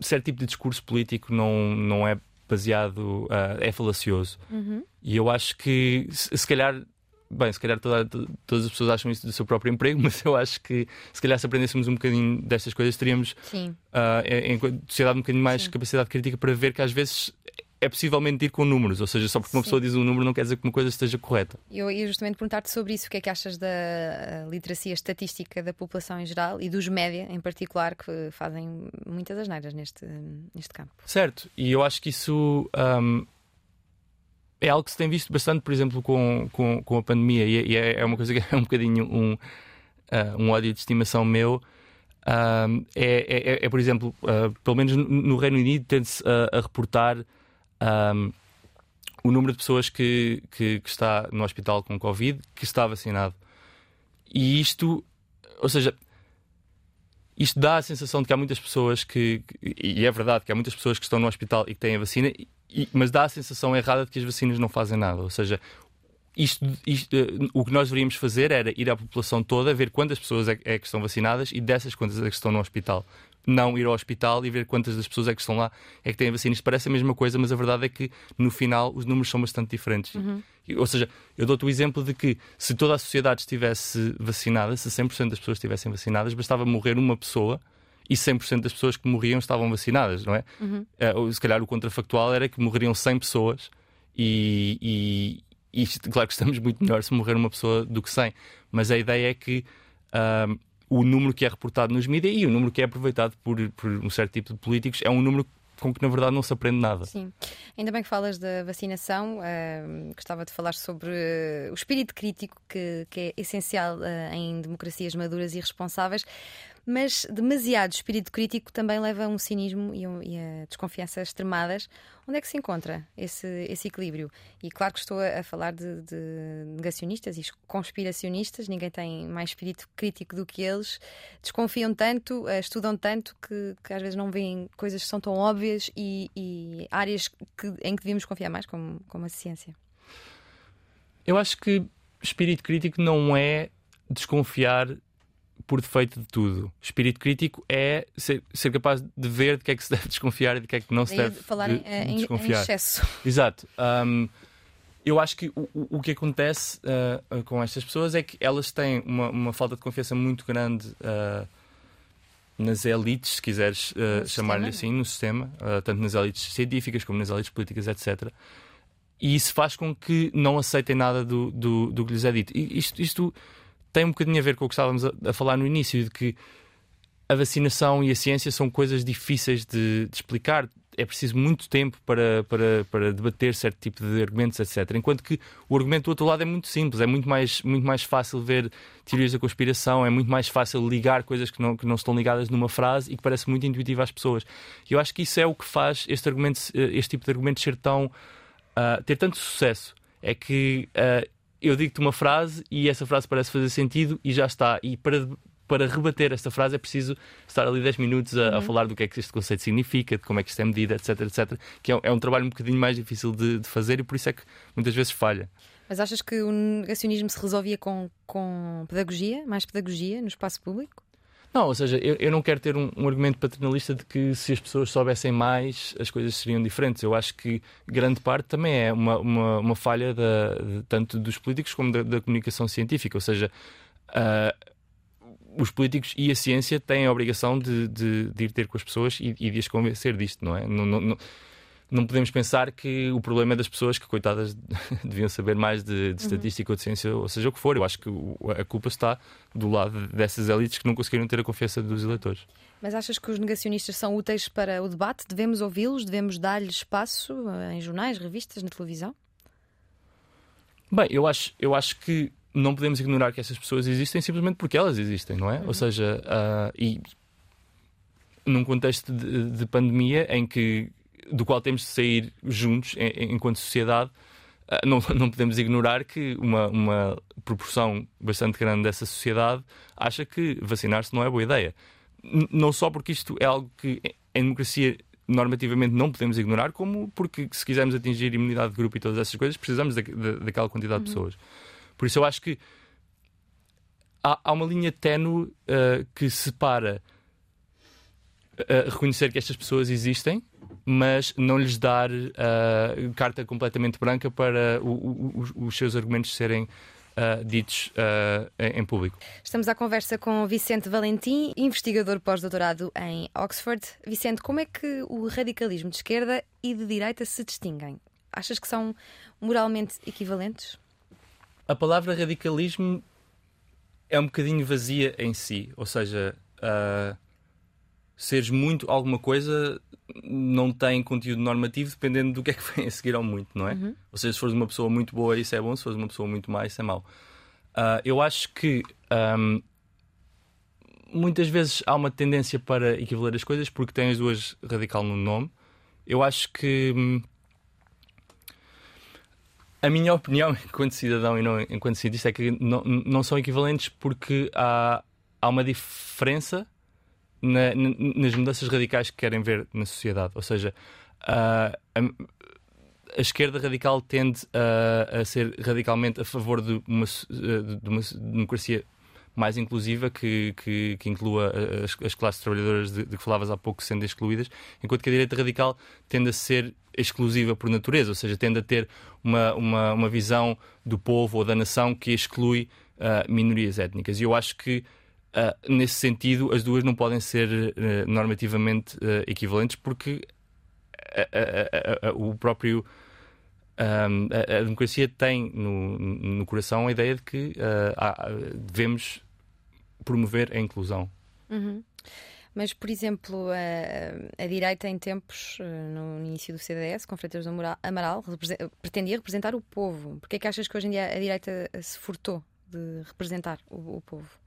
certo tipo de discurso político não, não é baseado, uh, é falacioso. Uhum. E eu acho que se, se calhar Bem, se calhar toda, todas as pessoas acham isso do seu próprio emprego, mas eu acho que se calhar se aprendêssemos um bocadinho destas coisas, teríamos, uh, em, em sociedade, um bocadinho mais Sim. capacidade crítica para ver que às vezes é possível mentir com números, ou seja, só porque uma Sim. pessoa diz um número não quer dizer que uma coisa esteja correta. Eu ia justamente perguntar-te sobre isso, o que é que achas da literacia estatística da população em geral e dos média em particular, que fazem muitas asneiras neste, neste campo. Certo, e eu acho que isso um, é algo que se tem visto bastante, por exemplo, com, com, com a pandemia, e, é, é uma coisa que é um bocadinho um, uh, um ódio de estimação meu. Uh, é, é, é, por exemplo, uh, pelo menos no Reino Unido, tende-se a, a, reportar um, o número de pessoas que, que, que, está no hospital com Covid que está vacinado. E isto, ou seja, isto dá a sensação de que há muitas pessoas que, e é verdade que há muitas pessoas que estão no hospital e que têm a vacina, e, mas dá a sensação errada de que as vacinas não fazem nada. Ou seja, isto, isto, uh, o que nós deveríamos fazer era ir à população toda, ver quantas pessoas é, é, que estão vacinadas e dessas quantas é que estão no hospital. Não ir ao hospital e ver quantas das pessoas é que estão lá é que têm vacina. Isto parece a mesma coisa, mas a verdade é que no final os números são bastante diferentes. Uhum. Ou seja, eu dou-te o exemplo de que se toda a sociedade estivesse vacinada, se 100% das pessoas estivessem vacinadas, bastava morrer uma pessoa e 100% das pessoas que morriam estavam vacinadas, não é? Uhum. Uh, se calhar o contrafactual era que morreriam 100 pessoas e, e, e, claro que estamos muito melhor se morrer uma pessoa do que 100, mas a ideia é que uh, o número que é reportado nos mídias e o número que é aproveitado por, por um certo tipo de políticos é um número com que na verdade não se aprende nada. Sim, ainda bem que falas da vacinação. Uh, gostava de falar sobre uh, o espírito crítico que, que é essencial uh, em democracias maduras e responsáveis mas demasiado espírito crítico também leva a um cinismo e, e, a desconfiança extremadas. Onde é que se encontra esse, esse equilíbrio? E claro que estou a, a falar de, de, negacionistas e conspiracionistas, ninguém tem mais espírito crítico do que eles, desconfiam tanto, eh, estudam tanto que, que às vezes não veem coisas que são tão óbvias e, e áreas que, em que devíamos confiar mais, como, como a ciência. Eu acho que espírito crítico não é desconfiar por defeito de tudo. Espírito crítico é ser, ser, capaz de ver de que é que se deve desconfiar e de que é que não se deve falar de, em, de desconfiar. Em excesso. Exato. Um, eu acho que o, o que acontece uh, com estas pessoas é que elas têm uma, uma falta de confiança muito grande uh, nas elites, se quiseres uh, chamar-lhe assim, no sistema, tanto nas elites científicas como nas elites políticas, etc. E isso faz com que não aceitem nada do, do, do que lhes é dito. E isto, isto tem um bocadinho a ver com o que estávamos a, a falar no início, de que a vacinação e a ciência são coisas difíceis de, de explicar. É preciso muito tempo para, para, para debater certo tipo de argumentos, etc. Enquanto que o argumento do outro lado é muito simples, é muito mais, muito mais fácil ver teorias da conspiração, é muito mais fácil ligar coisas que não, que não estão ligadas numa frase e que parece muito intuitivo às pessoas. E eu acho que isso é o que faz este, argumento, este tipo de argumento ser tão. Uh, ter tanto sucesso. É que uh, eu digo-te uma frase e essa frase parece fazer sentido e já está. E para, para rebater esta frase é preciso estar ali 10 minutos a, uhum. a, falar do que é que este conceito significa, de como é que isto é medido, etc, etc. Que é, é um trabalho um bocadinho mais difícil de, de, fazer e por isso é que muitas vezes falha. Mas achas que o negacionismo se resolvia com, com pedagogia, mais pedagogia no espaço público? Não, ou seja, eu, eu não quero ter um, um, argumento paternalista de que se as pessoas soubessem mais, as coisas seriam diferentes. Eu acho que grande parte também é uma, uma, uma falha da, de, tanto dos políticos como da, da comunicação científica. Ou seja, uh, os políticos e a ciência têm a obrigação de, de, de ir ter com as pessoas e, e de as convencer disto, não é? Não, não, não podemos pensar que o problema é das pessoas que, coitadas, deviam saber mais de, de uhum. estatística uhum. ou de ciência, ou seja o que for. Eu acho que a culpa está do lado dessas elites que não conseguiram ter a confiança dos eleitores. Mas achas que os negacionistas são úteis para o debate? Devemos ouvi-los? Devemos dar-lhes espaço em jornais, revistas, na televisão? Bem, eu acho, eu acho que não podemos ignorar que essas pessoas existem simplesmente porque elas existem, não é? Uhum. Ou seja, uh, e num contexto de, de pandemia em que do qual temos de sair juntos enquanto sociedade, ah, não, não podemos ignorar que uma, uma proporção bastante grande dessa sociedade acha que vacinar-se não é boa ideia. Não só porque isto é algo que em democracia normativamente não podemos ignorar, como porque se quisermos atingir imunidade de grupo e todas essas coisas, precisamos da, da, daquela quantidade uhum. de pessoas. Por isso eu acho que há, há uma linha ténue uh, que separa uh, reconhecer que estas pessoas existem mas não lhes dar uh, carta completamente branca para o, o, os seus argumentos serem Uh, ditos uh, em público. Estamos à conversa com Vicente Valentim, investigador pós-doutorado em Oxford. Vicente, como é que o radicalismo de esquerda e de direita se distinguem? Achas que são moralmente equivalentes? A palavra radicalismo é um bocadinho vazia em si, ou seja, uh, seres muito alguma coisa não tem conteúdo normativo dependendo do que é que vem a seguir ao muito, não é? Uhum. Ou seja, se fores uma pessoa muito boa, isso é bom, se fores uma pessoa muito má, isso é mau. Uh, eu acho que um, muitas vezes há uma tendência para equivaler as coisas porque tem as duas radical no nome. Eu acho que. Hum, a minha opinião, enquanto cidadão e não enquanto cientista, é que não, não são equivalentes porque há, há uma diferença na, nas mudanças radicais que querem ver na sociedade. Ou seja, a, a, a esquerda radical tende a, a, ser radicalmente a favor de uma, de uma democracia mais inclusiva que, que, que inclua as, as, classes trabalhadoras de, de, que falavas há pouco sendo excluídas, enquanto que a direita radical tende a ser exclusiva por natureza, ou seja, tende a ter uma, uma, uma visão do povo ou da nação que exclui uh, minorias étnicas. E eu acho que Uh, nesse sentido, as duas não podem ser uh, normativamente uh, equivalentes porque o próprio um, a, a, democracia tem no, no, coração a ideia de que há, devemos promover a inclusão. Uhum. Mas, por exemplo, a, a, direita, em tempos, no início do CDS, com Freitas Amaral, pretendia representar o povo. Porquê é que achas que hoje em dia a direita se furtou de representar o, o povo?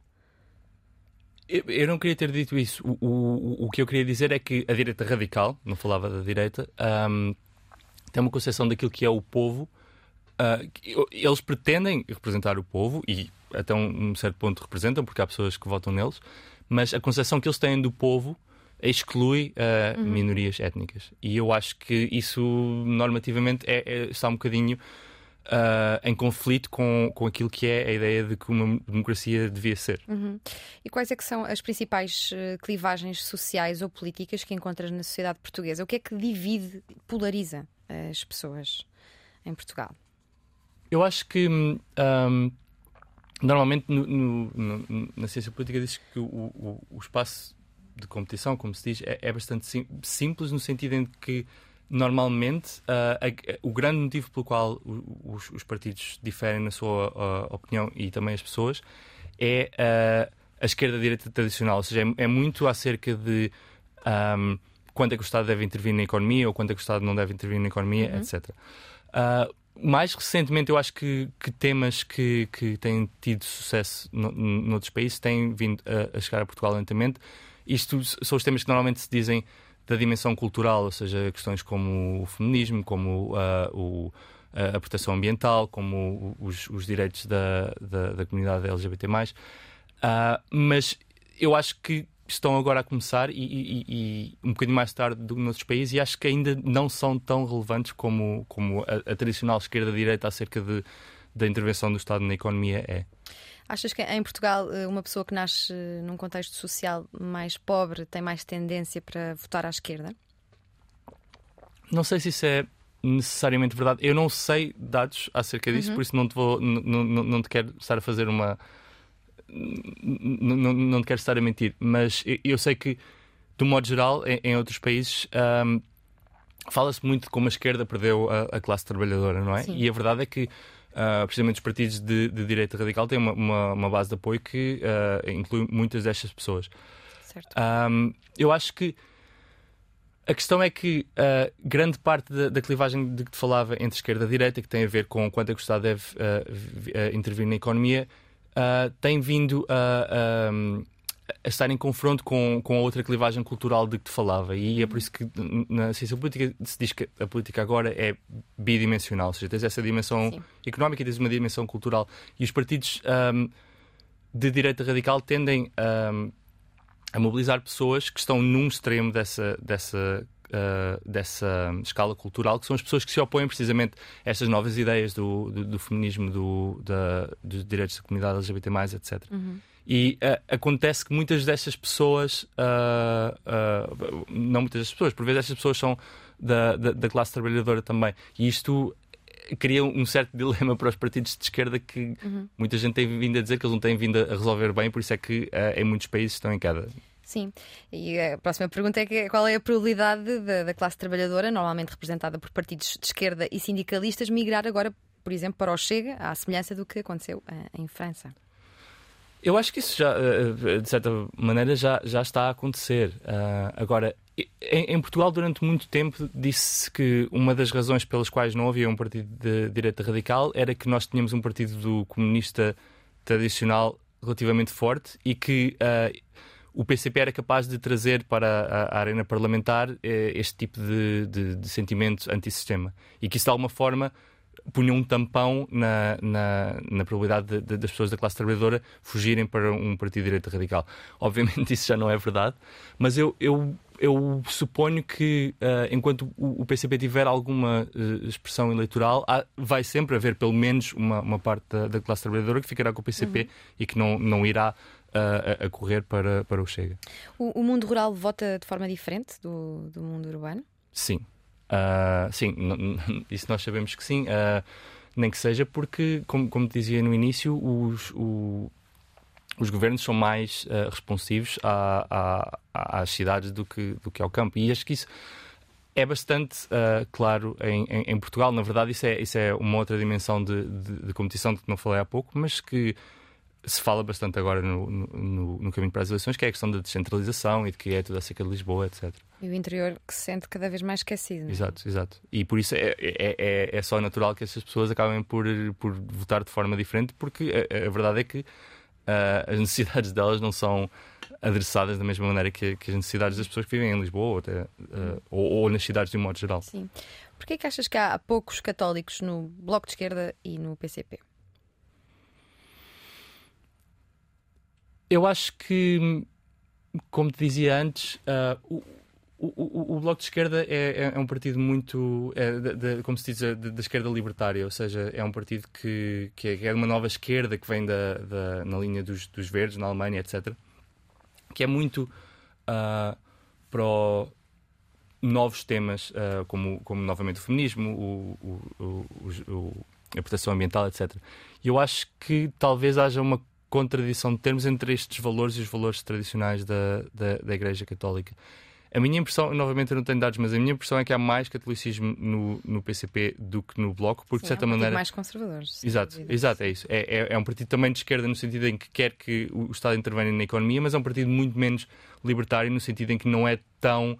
Eu, não queria ter dito isso. O, o, o que eu queria dizer é que a direita radical, não falava da direita, um, tem uma concepção daquilo que é o povo. Uh, eles pretendem representar o povo e até um, um, certo ponto representam, porque há pessoas que votam neles, mas a concepção que eles têm do povo exclui uh, uhum. minorias étnicas. E eu acho que isso normativamente é, é, está um bocadinho uh, em conflito com, com aquilo que é a ideia de que uma democracia devia ser. Uhum. E quais é que são as principais uh, clivagens sociais ou políticas que encontras na sociedade portuguesa? O que é que divide, polariza as pessoas em Portugal? Eu acho que um, normalmente no, no, no, na ciência política diz que o, o, o, espaço de competição, como se diz, é, é bastante sim, simples no sentido em que normalmente uh, a, o grande motivo pelo qual os, os partidos diferem na sua uh, opinião e também as pessoas é uh, a esquerda-direita tradicional, ou seja, é, é muito acerca de um, quanto é que o Estado deve intervir na economia ou quanto é que o Estado não deve intervir na economia, uhum. etc. mais recentemente, eu acho que, que temas que, que têm tido sucesso no, noutros países têm vindo a, a chegar a Portugal lentamente. Isto são os temas que normalmente se dizem da dimensão cultural, ou seja, questões como o feminismo, como uh, o, a proteção ambiental, como os, os direitos da, da, da, comunidade LGBT. Uh, mas eu acho que estão agora a começar e, e, e, um bocadinho mais tarde do que noutros países e acho que ainda não são tão relevantes como, como a, a tradicional esquerda-direita acerca de, da intervenção do Estado na economia é. Achas que em Portugal eh, uma pessoa que nasce eh, num contexto social mais pobre tem mais tendência para votar à esquerda? Não sei se isso é necessariamente verdade. Eu não sei dados acerca disso, uhum. por isso não te vou, não, não, não te quero estar a fazer uma. Não, não te quero estar a mentir, mas eu sei que, do modo geral, em, em outros países. Um, Fala-se muito de como a esquerda perdeu a, a classe trabalhadora, não é? Sim. E a verdade é que Uh, precisamente os partidos de, de direita radical têm uma, uma, uma, base de apoio que uh, inclui muitas destas pessoas. Certo. Um, eu acho que a questão é que uh, grande parte da, da, clivagem de que te falava entre esquerda e direita, que tem a ver com quanto é que o Estado deve intervir na economia, tem vindo a, a estar em confronto com, com a outra clivagem cultural de que te falava. E é por isso que na ciência política se diz que a política agora é bidimensional, ou seja, tens essa dimensão Sim. económica e tens uma dimensão cultural. E os partidos um, de direita radical tendem um, a mobilizar pessoas que estão num extremo dessa, dessa Uh, dessa escala cultural, que são as pessoas que se opõem precisamente a estas novas ideias do, do, do feminismo, do, da, dos direitos da comunidade LGBT, etc. Uhum. E uh, acontece que muitas destas pessoas, uh, uh, não muitas destas pessoas, por vezes estas pessoas são da, da, da, classe trabalhadora também. E isto cria um certo dilema para os partidos de esquerda que uhum. muita gente tem vindo a dizer que eles não têm vindo a resolver bem, por isso é que em muitos países estão em queda. Sim, e a próxima pergunta é que, qual é a probabilidade da, da classe trabalhadora, normalmente representada por partidos de esquerda e sindicalistas, migrar agora, por exemplo, para o Chega, à semelhança do que aconteceu em França? Eu acho que isso já, eh, eh, de certa maneira, já, já está a acontecer. Uh, agora, em, em, Portugal, durante muito tempo, disse que uma das razões pelas quais não havia um partido de direita radical era que nós tínhamos um partido do comunista tradicional relativamente forte e que uh, o PCP era capaz de trazer para a, a arena parlamentar uh, este tipo de, de, de sentimento antissistema. E que isso, de alguma forma, punha um tampão na, na, na probabilidade de, de, das pessoas da classe trabalhadora fugirem para um partido de direita radical. Obviamente isso já não é verdade, mas eu, eu, eu suponho que uh, enquanto o, o, PCP tiver alguma uh, expressão eleitoral, há, vai sempre haver pelo menos uma, uma parte da, da, classe trabalhadora que ficará com o PCP uhum. e que não, não irá uh, a, a, correr para, para o Chega. O, o mundo rural vota de forma diferente do, do mundo urbano? Sim, Uh, sim, isso nós sabemos que sim, uh, nem que seja porque, como, como dizia no início, os, o, os governos são mais uh, responsivos à, à, às cidades do que, do que ao campo. E acho que isso é bastante claro em, em, em, Portugal. Na verdade, isso é, isso é uma outra dimensão de, de, de competição de que não falei há pouco, mas que se fala bastante agora no, no, no, caminho para as eleições, que é a questão da descentralização e de que é tudo acerca de Lisboa, etc. E o interior que se sente cada vez mais esquecido. É? Exato, exato. E por isso é, é, é, é, só natural que essas pessoas acabem por, por votar de forma diferente, porque a, a verdade é que uh, as necessidades delas não são adressadas da mesma maneira que, que, as necessidades das pessoas que vivem em Lisboa ou, até, uh, ou, ou, nas cidades de um modo geral. Sim. Porquê é que achas que há poucos católicos no Bloco de Esquerda e no PCP? Eu acho que, como te dizia antes, uh, o, o, o, o, Bloco de Esquerda é, é, é um partido muito, é, de, de, como se diz, da esquerda libertária, ou seja, é um partido que, que, é, que é uma nova esquerda que vem da, da, na linha dos, dos verdes, na Alemanha, etc. Que é muito uh, para novos temas, uh, como, como novamente o feminismo, o, o, a proteção ambiental, etc. E eu acho que talvez haja uma contradição de termos entre estes valores e os valores tradicionais da, da, da Igreja Católica. A minha impressão, novamente eu não tenho dados, mas a minha impressão é que há mais catolicismo no, no PCP do que no Bloco, porque Sim, de certa é um maneira. mais conservadores. Exato, exato, é isso. É, é, é, um partido também de esquerda no sentido em que quer que o Estado intervenha na economia, mas é um partido muito menos libertário no sentido em que não é tão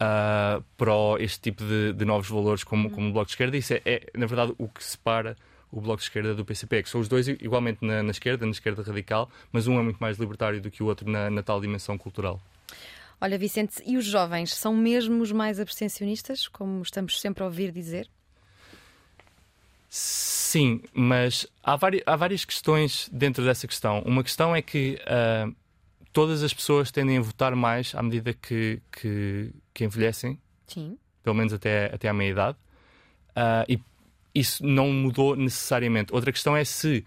uh, pró este tipo de, de novos valores como, como o Bloco de Esquerda. Isso é, é, na verdade, o que separa o Bloco de Esquerda do PCP, que são os dois igualmente na, na esquerda, na esquerda radical, mas um é muito mais libertário do que o outro na, na tal dimensão cultural. Olha, Vicente, e os jovens são mesmo os mais abstencionistas, como estamos sempre a ouvir dizer? Sim, mas há, há várias questões dentro dessa questão. Uma questão é que uh, todas as pessoas tendem a votar mais à medida que, que, que envelhecem, Sim. pelo menos até, até à meia-idade, uh, e isso não mudou necessariamente. Outra questão é se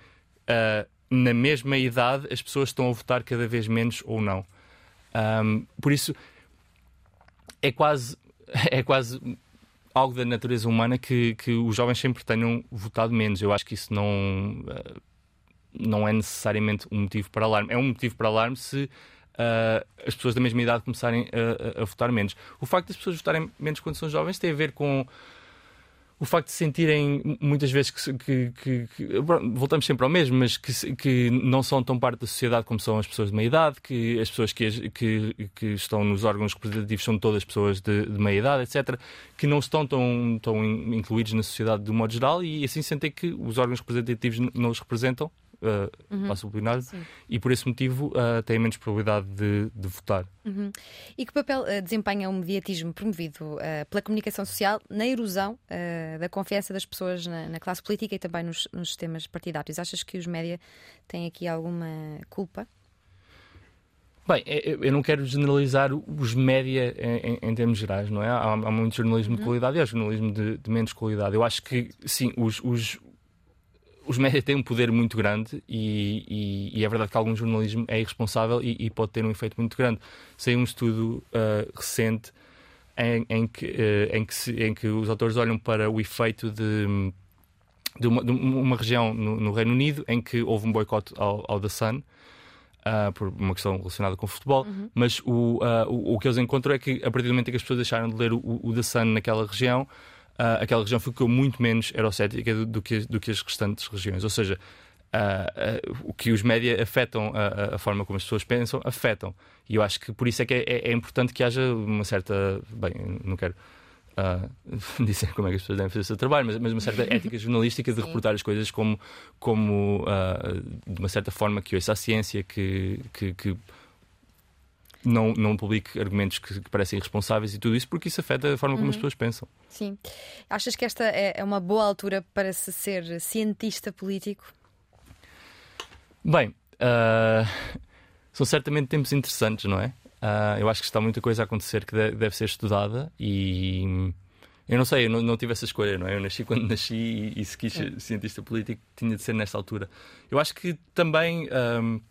uh, na mesma idade as pessoas estão a votar cada vez menos ou não. Um, por isso é quase, é quase algo da natureza humana que, que os jovens sempre tenham votado menos. Eu acho que isso não, uh, não é necessariamente um motivo para alarme. É um motivo para alarme se uh, as pessoas da mesma idade começarem a, a, a, votar menos. O facto das pessoas votarem menos quando são jovens tem a ver com o facto de sentirem muitas vezes que, que, que, que, voltamos sempre ao mesmo, mas que, não são tão parte da sociedade como são as pessoas de meia idade, que as pessoas que estão nos órgãos representativos são todas pessoas de, de meia idade, etc., que não estão tão, tão incluídos na sociedade de um modo geral e assim sentem que os órgãos representativos não os representam uh, uhum. passa o plenário, e por esse motivo uh, têm menos probabilidade de, de votar. Uhum. E que papel uh, desempenha o mediatismo promovido uh, pela comunicação social na erosão da confiança das pessoas na, na, classe política e também nos, nos sistemas partidários? Achas que os média têm aqui alguma culpa? Bem, eu não quero generalizar os média em, em, termos gerais, não é? Há, há muito jornalismo de uhum. qualidade e há jornalismo de, de, menos qualidade. Eu acho que, sim, os, os, os médias têm um poder muito grande e, e, e, é verdade que algum jornalismo é irresponsável e, e pode ter um efeito muito grande. Saiu um estudo uh, recente em, em, que, uh, em, que se, em, que, os autores olham para o efeito de, de, uma, de uma, região no, no, Reino Unido em que houve um boicote ao, ao The Sun. Uh, por uma questão relacionada com o futebol, uhum. mas o, o, o, que eles encontram é que a partir do momento em que as pessoas deixaram de ler o, o The Sun naquela região, uh, aquela região ficou muito menos eurocética do, do, que, do que as restantes regiões. Ou seja, uh, uh, o que os média afetam a, a, forma como as pessoas pensam, afetam. E eu acho que por isso é que é, é, é importante que haja uma certa. Bem, não quero. Uh, dizer como é que as pessoas devem fazer o seu trabalho, mas, mas uma certa ética jornalística de reportar as coisas como, como de uma certa forma que ouça a ciência, que, que, que não, não publique argumentos que, que, parecem irresponsáveis e tudo isso, porque isso afeta a forma como as uhum. pessoas pensam. Sim. Achas que esta é, é uma boa altura para se ser cientista político? Bem, uh, são certamente tempos interessantes, não é? Uh, eu acho que está muita coisa a acontecer que deve ser estudada e. Eu não sei, eu não, não, tive essa escolha, não é? Eu nasci quando nasci e, e se quis ser cientista político, tinha de ser nesta altura. Eu acho que também um, ah,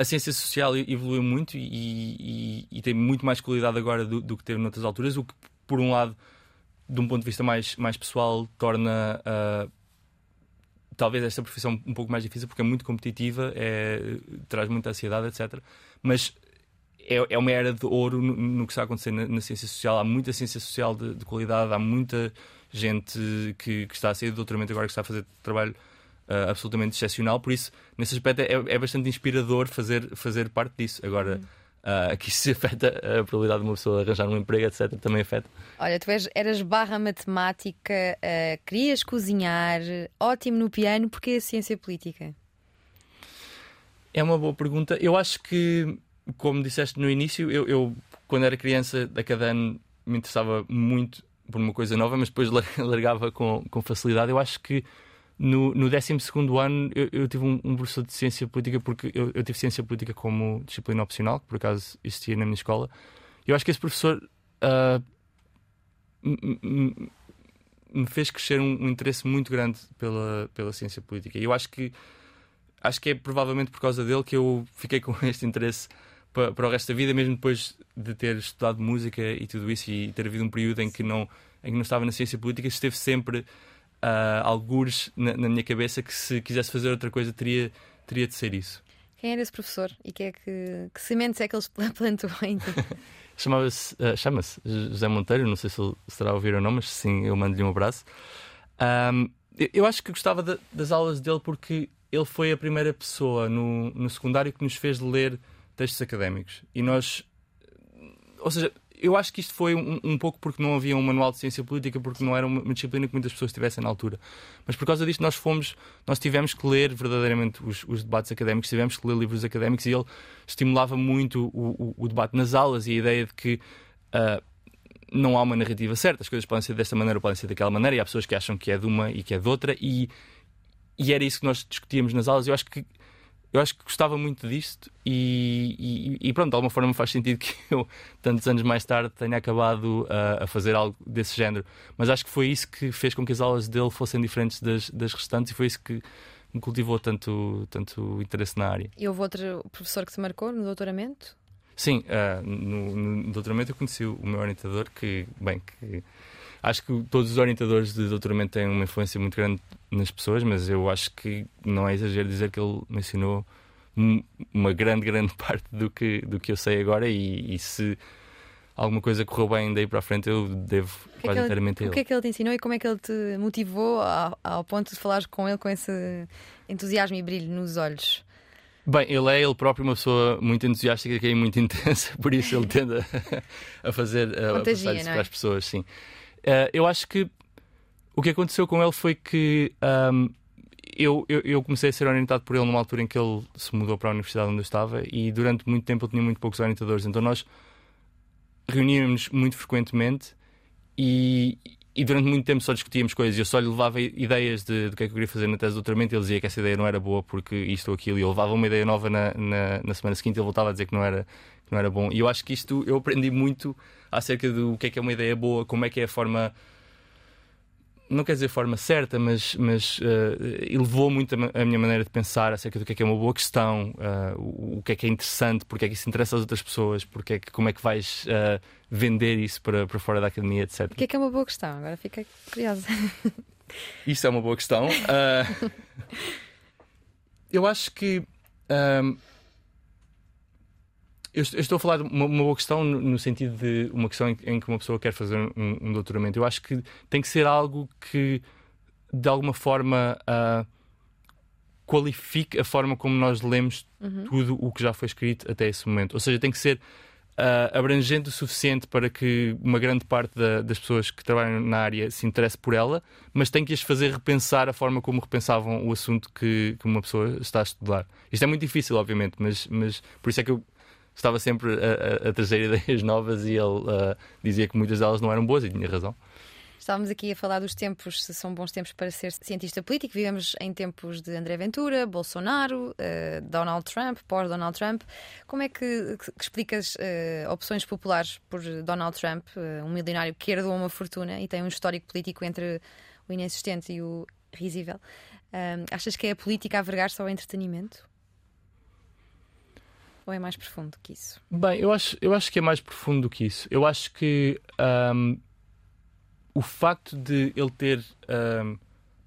a ciência social evoluiu muito e, e, e tem muito mais qualidade agora do, do, que teve noutras alturas, o que, por um lado, de um ponto de vista mais, mais pessoal, torna uh, talvez esta profissão um pouco mais difícil porque é muito competitiva, é, traz muita ansiedade, etc. Mas é, é uma era de ouro no, no que está a acontecer na, na, ciência social. Há muita ciência social de, de qualidade, há muita gente que, que, está a sair do doutoramento agora que está a fazer trabalho uh, absolutamente excepcional. Por isso, nesse aspecto, é, é, bastante inspirador fazer, fazer parte disso. Agora. Uhum. Uh, aqui se afeta a probabilidade de uma pessoa arranjar um emprego, etc., também afeta. Olha, tu és, eras barra matemática, uh, querias cozinhar, ótimo no piano, porque a ciência política? É uma boa pergunta. Eu acho que, como disseste no início, eu, eu quando era criança, a cada ano me interessava muito por uma coisa nova, mas depois largava com, com facilidade. Eu acho que no, no 12 ano eu, eu tive um, um, professor de ciência política porque eu, eu, tive ciência política como disciplina opcional, que por acaso existia na minha escola. eu acho que esse professor uh, me fez crescer um, um, interesse muito grande pela, pela ciência política. E eu acho que acho que é provavelmente por causa dele que eu fiquei com este interesse para, para o resto da vida, mesmo depois de ter estudado música e tudo isso e ter havido um período em que não, em que não estava na ciência política, esteve sempre uh, algures na, na, minha cabeça que se quisesse fazer outra coisa teria, teria de ser isso. Quem era esse professor e que, é que, que sementes é que ele plantou ainda? Chamava-se, uh, chama-se José Monteiro, não sei se ele será a ouvir ou não, mas sim, eu mando-lhe um abraço. Um, eu acho que gostava de, das aulas dele porque ele foi a primeira pessoa no, no secundário que nos fez ler textos académicos. E nós. Ou seja, eu acho que isto foi um, um, pouco porque não havia um manual de ciência política, porque não era uma, disciplina que muitas pessoas tivessem na altura. Mas por causa disto, nós fomos, nós tivemos que ler verdadeiramente os, os debates académicos, tivemos que ler livros académicos e ele estimulava muito o, o, o debate nas aulas e a ideia de que. Uh, não há uma narrativa certa, as coisas podem ser desta maneira ou podem ser daquela maneira, e há pessoas que acham que é de uma e que é de outra, e, e era isso que nós discutíamos nas aulas. Eu acho que eu acho que gostava muito disto e, e, e, pronto, de alguma forma faz sentido que eu, tantos anos mais tarde, tenha acabado a, a, fazer algo desse género. Mas acho que foi isso que fez com que as aulas dele fossem diferentes das, das restantes e foi isso que me cultivou tanto, tanto interesse na área. E houve outro professor que te marcou no doutoramento? Sim, uh, no, no, doutoramento eu conheci o meu orientador que, bem, que acho que todos os orientadores de doutoramento têm uma influência muito grande nas pessoas, mas eu acho que não é exagero dizer que ele me ensinou uma grande, grande parte do que, do que eu sei agora e, e se alguma coisa correu bem daí para a frente, eu devo que quase é inteiramente a ele. O que é que ele te ensinou e como é que ele te motivou ao, ao ponto de falar com ele com esse entusiasmo e brilho nos olhos? Bem, ele é ele próprio uma pessoa muito entusiástica e muito intensa, por isso ele tende a, a fazer a, a passar isso é? para as pessoas, sim. Uh, eu acho que o que aconteceu com ele foi que um, eu, eu, eu, comecei a ser orientado por ele numa altura em que ele se mudou para a universidade onde eu estava e durante muito tempo ele tinha muito poucos orientadores, então nós reuníamos muito frequentemente e, e durante muito tempo só discutíamos coisas. Eu só lhe levava ideias de, do que é que eu queria fazer na tese de doutoramento. Ele dizia que essa ideia não era boa porque isto ou aquilo. E eu levava uma ideia nova na, na, na semana seguinte. Ele voltava a dizer que não, era, que não era bom. E eu acho que isto eu aprendi muito acerca do que é que é uma ideia boa, como é que é a forma não quer dizer forma certa, mas, mas uh, elevou muito a, a, minha maneira de pensar acerca do que é que é uma boa questão, uh, o, o, que é que é interessante, porque é que isso interessa às outras pessoas, porque é que, como é que vais uh, vender isso para, para fora da academia, etc. O que é que é uma boa questão? Agora fiquei curiosa. Isso é uma boa questão. eu acho que. Um, eu, estou a falar de uma, uma boa questão no, sentido de uma questão em, em, que uma pessoa quer fazer um, um, doutoramento. Eu acho que tem que ser algo que, de alguma forma, uh, qualifique a forma como nós lemos uhum. tudo o que já foi escrito até esse momento. Ou seja, tem que ser uh, abrangente o suficiente para que uma grande parte da, das pessoas que trabalham na área se interesse por ela, mas tem que as fazer repensar a forma como repensavam o assunto que, que uma pessoa está a estudar. Isto é muito difícil, obviamente, mas, mas por isso é que eu estava sempre a, a, a trazer ideias novas e ele uh, dizia que muitas delas não eram boas e tinha razão. Estávamos aqui a falar dos tempos, se são bons tempos para ser cientista político. Vivemos em tempos de André Ventura, Bolsonaro, uh, Donald Trump, pós-Donald Trump. Como é que, que explicas uh, opções populares por Donald Trump, uh, um milionário que herdou uma fortuna e tem um histórico político entre o inexistente e o risível? achas que é a política a vergar-se ao entretenimento? Ou é mais profundo que isso? Bem, eu acho, eu acho que é mais profundo do que isso. Eu acho que um, o facto de ele ter um,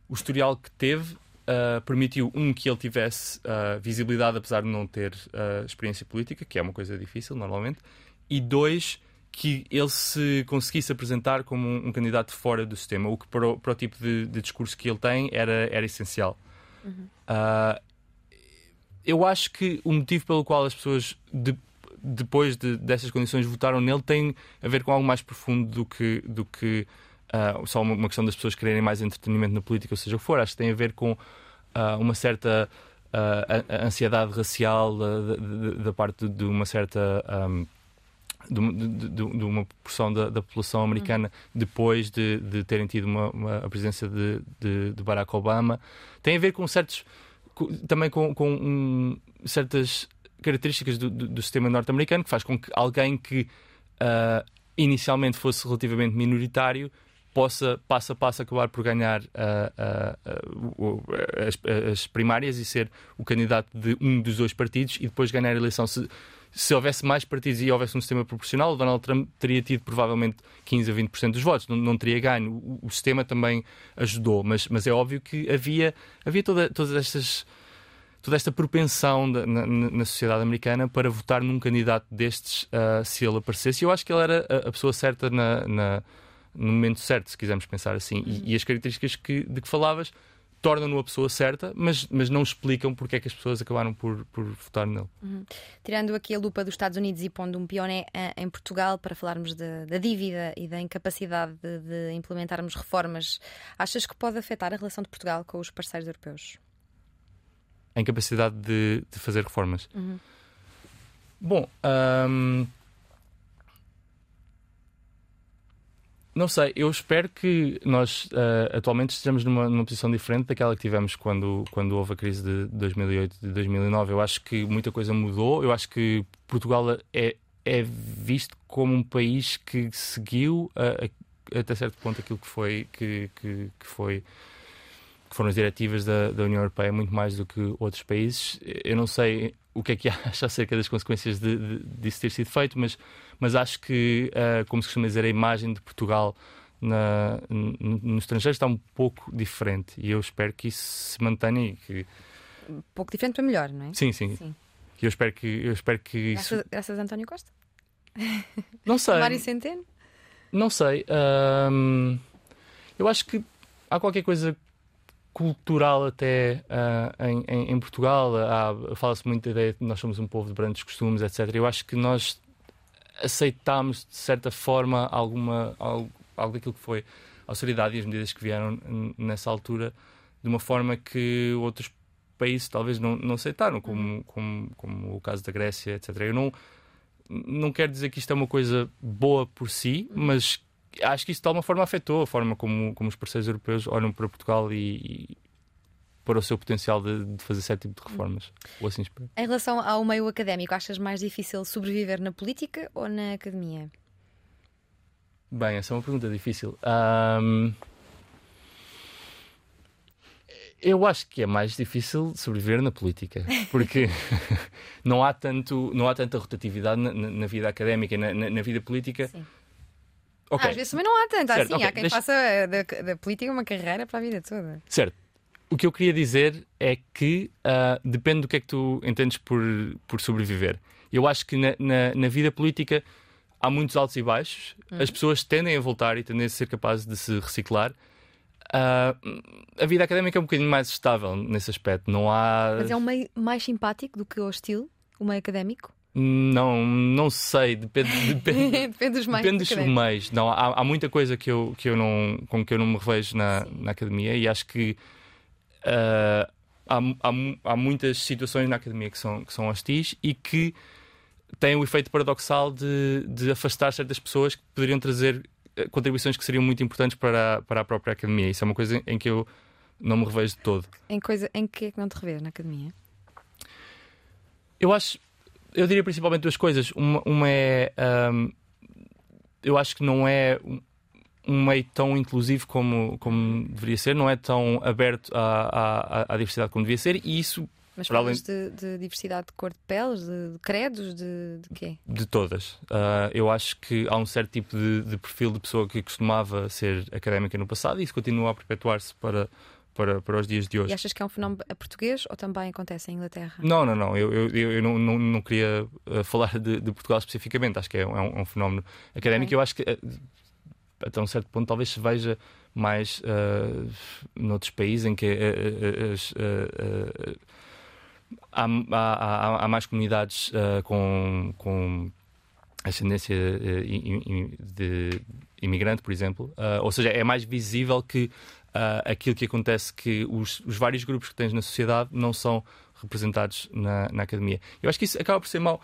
o historial que teve uh, permitiu, um, que ele tivesse uh, visibilidade, apesar de não ter uh, experiência política, que é uma coisa difícil normalmente, e dois, que ele se conseguisse apresentar como um, um candidato fora do sistema, o que para o, para o tipo de, de, discurso que ele tem era, era essencial. Uhum. Eu acho que o motivo pelo qual as pessoas, de, depois de, dessas condições, votaram nele tem a ver com algo mais profundo do que, do que uh, só uma, uma, questão das pessoas quererem mais entretenimento na política, ou seja o que for. Acho que tem a ver com uh, uma certa uh, ansiedade racial da parte de, de, uma certa. Um, de, de, de, uma proporção da, da população americana uhum. depois de, de terem tido uma, uma a presença de, Barack Obama. Tem a ver com certos também com, com um, certas características do, do, do sistema norte-americano que faz com que alguém que uh, inicialmente fosse relativamente minoritário, possa, passo a passo, acabar por ganhar uh, uh, as, as, primárias e ser o candidato de um dos dois partidos e depois ganhar a eleição. Se, se houvesse mais partidos e houvesse um sistema proporcional, o Donald Trump teria tido provavelmente 15 a 20% dos votos, não, não teria ganho. O, o, sistema também ajudou, mas, mas é óbvio que havia, havia toda, todas estas toda esta propensão na, na, sociedade americana para votar num candidato destes uh, se ele aparecesse. Eu acho que ele era a, a pessoa certa na, na, no momento certo, se quisermos pensar assim. E, e as características que, de que falavas tornam-no a pessoa certa, mas, mas não explicam porque é que as pessoas acabaram por, por votar nele. Uhum. Tirando aqui a lupa dos Estados Unidos e pondo um pioné em Portugal para falarmos de, da dívida e da incapacidade de, de, implementarmos reformas, achas que pode afetar a relação de Portugal com os parceiros europeus? A incapacidade de, de fazer reformas? Uhum. Bom, hum, Não sei, eu espero que nós uh, atualmente estejamos numa, numa, posição diferente daquela que tivemos quando, quando houve a crise de 2008 e de 2009. Eu acho que muita coisa mudou. Eu acho que Portugal é, é visto como um país que seguiu uh, até certo ponto aquilo que foi que, que, que foi que foram as diretivas da, da União Europeia muito mais do que outros países. Eu não sei o que é que acha acerca das consequências de, de, disso ter sido feito, mas, mas acho que, uh, como se costuma dizer, a imagem de Portugal na, no, no, estrangeiro está um pouco diferente e eu espero que isso se mantenha e que. Um pouco diferente para melhor, não é? Sim, sim. sim. Eu espero que, eu espero que isso. Graças a António Costa? Não sei. Mário Centeno? Não sei. Um, eu acho que há qualquer coisa cultural até uh, em, em, Portugal. Fala-se muito da ideia de que nós somos um povo de brandos costumes, etc. Eu acho que nós aceitámos, de certa forma, alguma, algo, algo daquilo que foi a austeridade e as medidas que vieram nessa altura de uma forma que outros países talvez não, não aceitaram, como, uhum. como, como o caso da Grécia, etc. Eu não, não quero dizer que isto é uma coisa boa por si, uhum. mas acho que isso de alguma forma afetou a forma como, como os parceiros europeus olham para Portugal e, e para o seu potencial de, de, fazer certo tipo de reformas. Ou assim espero. Em relação ao meio académico, achas mais difícil sobreviver na política ou na academia? Bem, essa é uma pergunta difícil. Um... Eu acho que é mais difícil sobreviver na política, porque não há tanto, não há tanta rotatividade na, na vida académica, na, na, na vida política. Sim. Okay. Às vezes também não há tanto. Certo, assim, okay. há quem Deixa... faça da, da, política uma carreira para a vida toda. Certo. O que eu queria dizer é que uh, depende do que é que tu entendes por, por sobreviver. Eu acho que na, na, na vida política há muitos altos e baixos, uhum. as pessoas tendem a voltar e tendem a ser capazes de se reciclar. Uh, a vida académica é um bocadinho mais estável nesse aspecto. Não há. Mas é um meio mais simpático do que o hostil, o meio académico? Não, não sei, depende, depende, depende dos meios. Depende dos meios. Não, há, há, muita coisa que eu, que eu não, com que eu não me revejo na, na academia e acho que uh, há, há, há, muitas situações na academia que são, que são hostis e que têm o efeito paradoxal de, de afastar certas pessoas que poderiam trazer eh, contribuições que seriam muito importantes para a, para a própria academia. Isso é uma coisa em que eu não me revejo de todo. Em, coisa, em que é que não te revês na academia? Eu acho eu diria principalmente duas coisas. Uma, uma é. Um, eu acho que não é um meio tão inclusivo como, como deveria ser, não é tão aberto à, à, à diversidade como devia ser, e isso. Mas falas além... de, de, diversidade de cor de peles, de, de credos, de, de quê? De todas. Uh, eu acho que há um certo tipo de, de perfil de pessoa que costumava ser académica no passado e isso continua a perpetuar-se para, para, para os dias de hoje. E achas que é um fenómeno português ou também acontece em Inglaterra? Não, não, não. Eu, eu, eu não, não, não queria uh, falar de, de, Portugal especificamente. Acho que é um, é um é fenómeno académico. Okay. Eu acho que uh, até um certo ponto talvez se veja mais uh, noutros países em que uh, há, há, há, mais comunidades com, com ascendência de imigrante, por exemplo. ou seja, é mais visível que uh, aquilo que acontece que os, os, vários grupos que tens na sociedade não são representados na, na academia. Eu acho que isso acaba por ser mau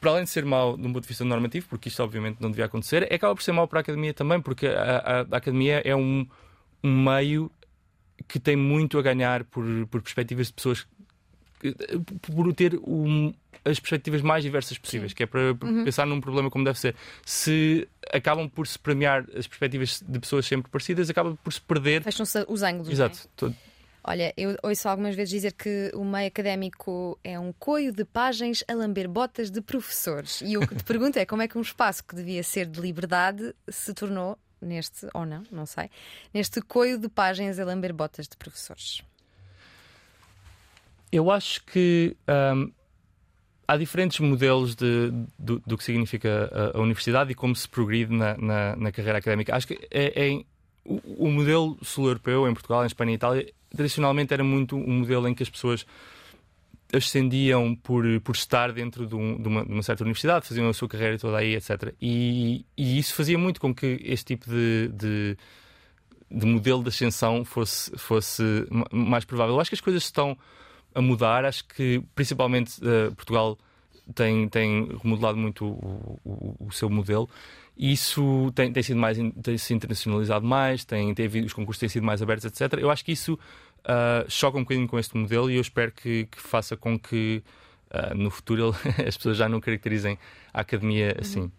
para além de ser mau de um ponto de vista normativo, porque isto obviamente não devia acontecer, é acaba por ser mau para a academia também, porque a, a, a academia é um, um, meio que tem muito a ganhar por, por perspectivas de pessoas por ter um, as perspectivas mais diversas possíveis, Sim. que é para uhum. pensar num problema como deve ser. Se acabam por se premiar as perspectivas de pessoas sempre parecidas, acaba por se perder. Fecham-se os ângulos. Exato. É? Olha, eu ouço algumas vezes dizer que o meio académico é um coio de páginas a lamber botas de professores. E o que te pergunto é como é que um espaço que devia ser de liberdade se tornou neste, ou não, não sei, neste coio de páginas a lamber botas de professores? Eu acho que hum, há diferentes modelos de, do, do, que significa a, a, universidade e como se progride na, na, na carreira académica. Acho que é, é o, o, modelo sul-europeu, em Portugal, em Espanha e Itália, tradicionalmente era muito um modelo em que as pessoas ascendiam por, por estar dentro de, um, de, uma, de, uma, certa universidade, faziam a sua carreira toda aí, etc. E, e isso fazia muito com que este tipo de, de, de, modelo de ascensão fosse, fosse mais provável. Eu acho que as coisas estão a mudar, acho que principalmente uh, Portugal tem, tem remodelado muito o, o, o seu modelo isso tem, tem, sido mais tem se internacionalizado mais, tem, tem, os concursos têm sido mais abertos, etc. Eu acho que isso uh, choca um bocadinho com este modelo e eu espero que, que faça com que uh, no futuro as pessoas já não caracterizem a academia uhum. assim.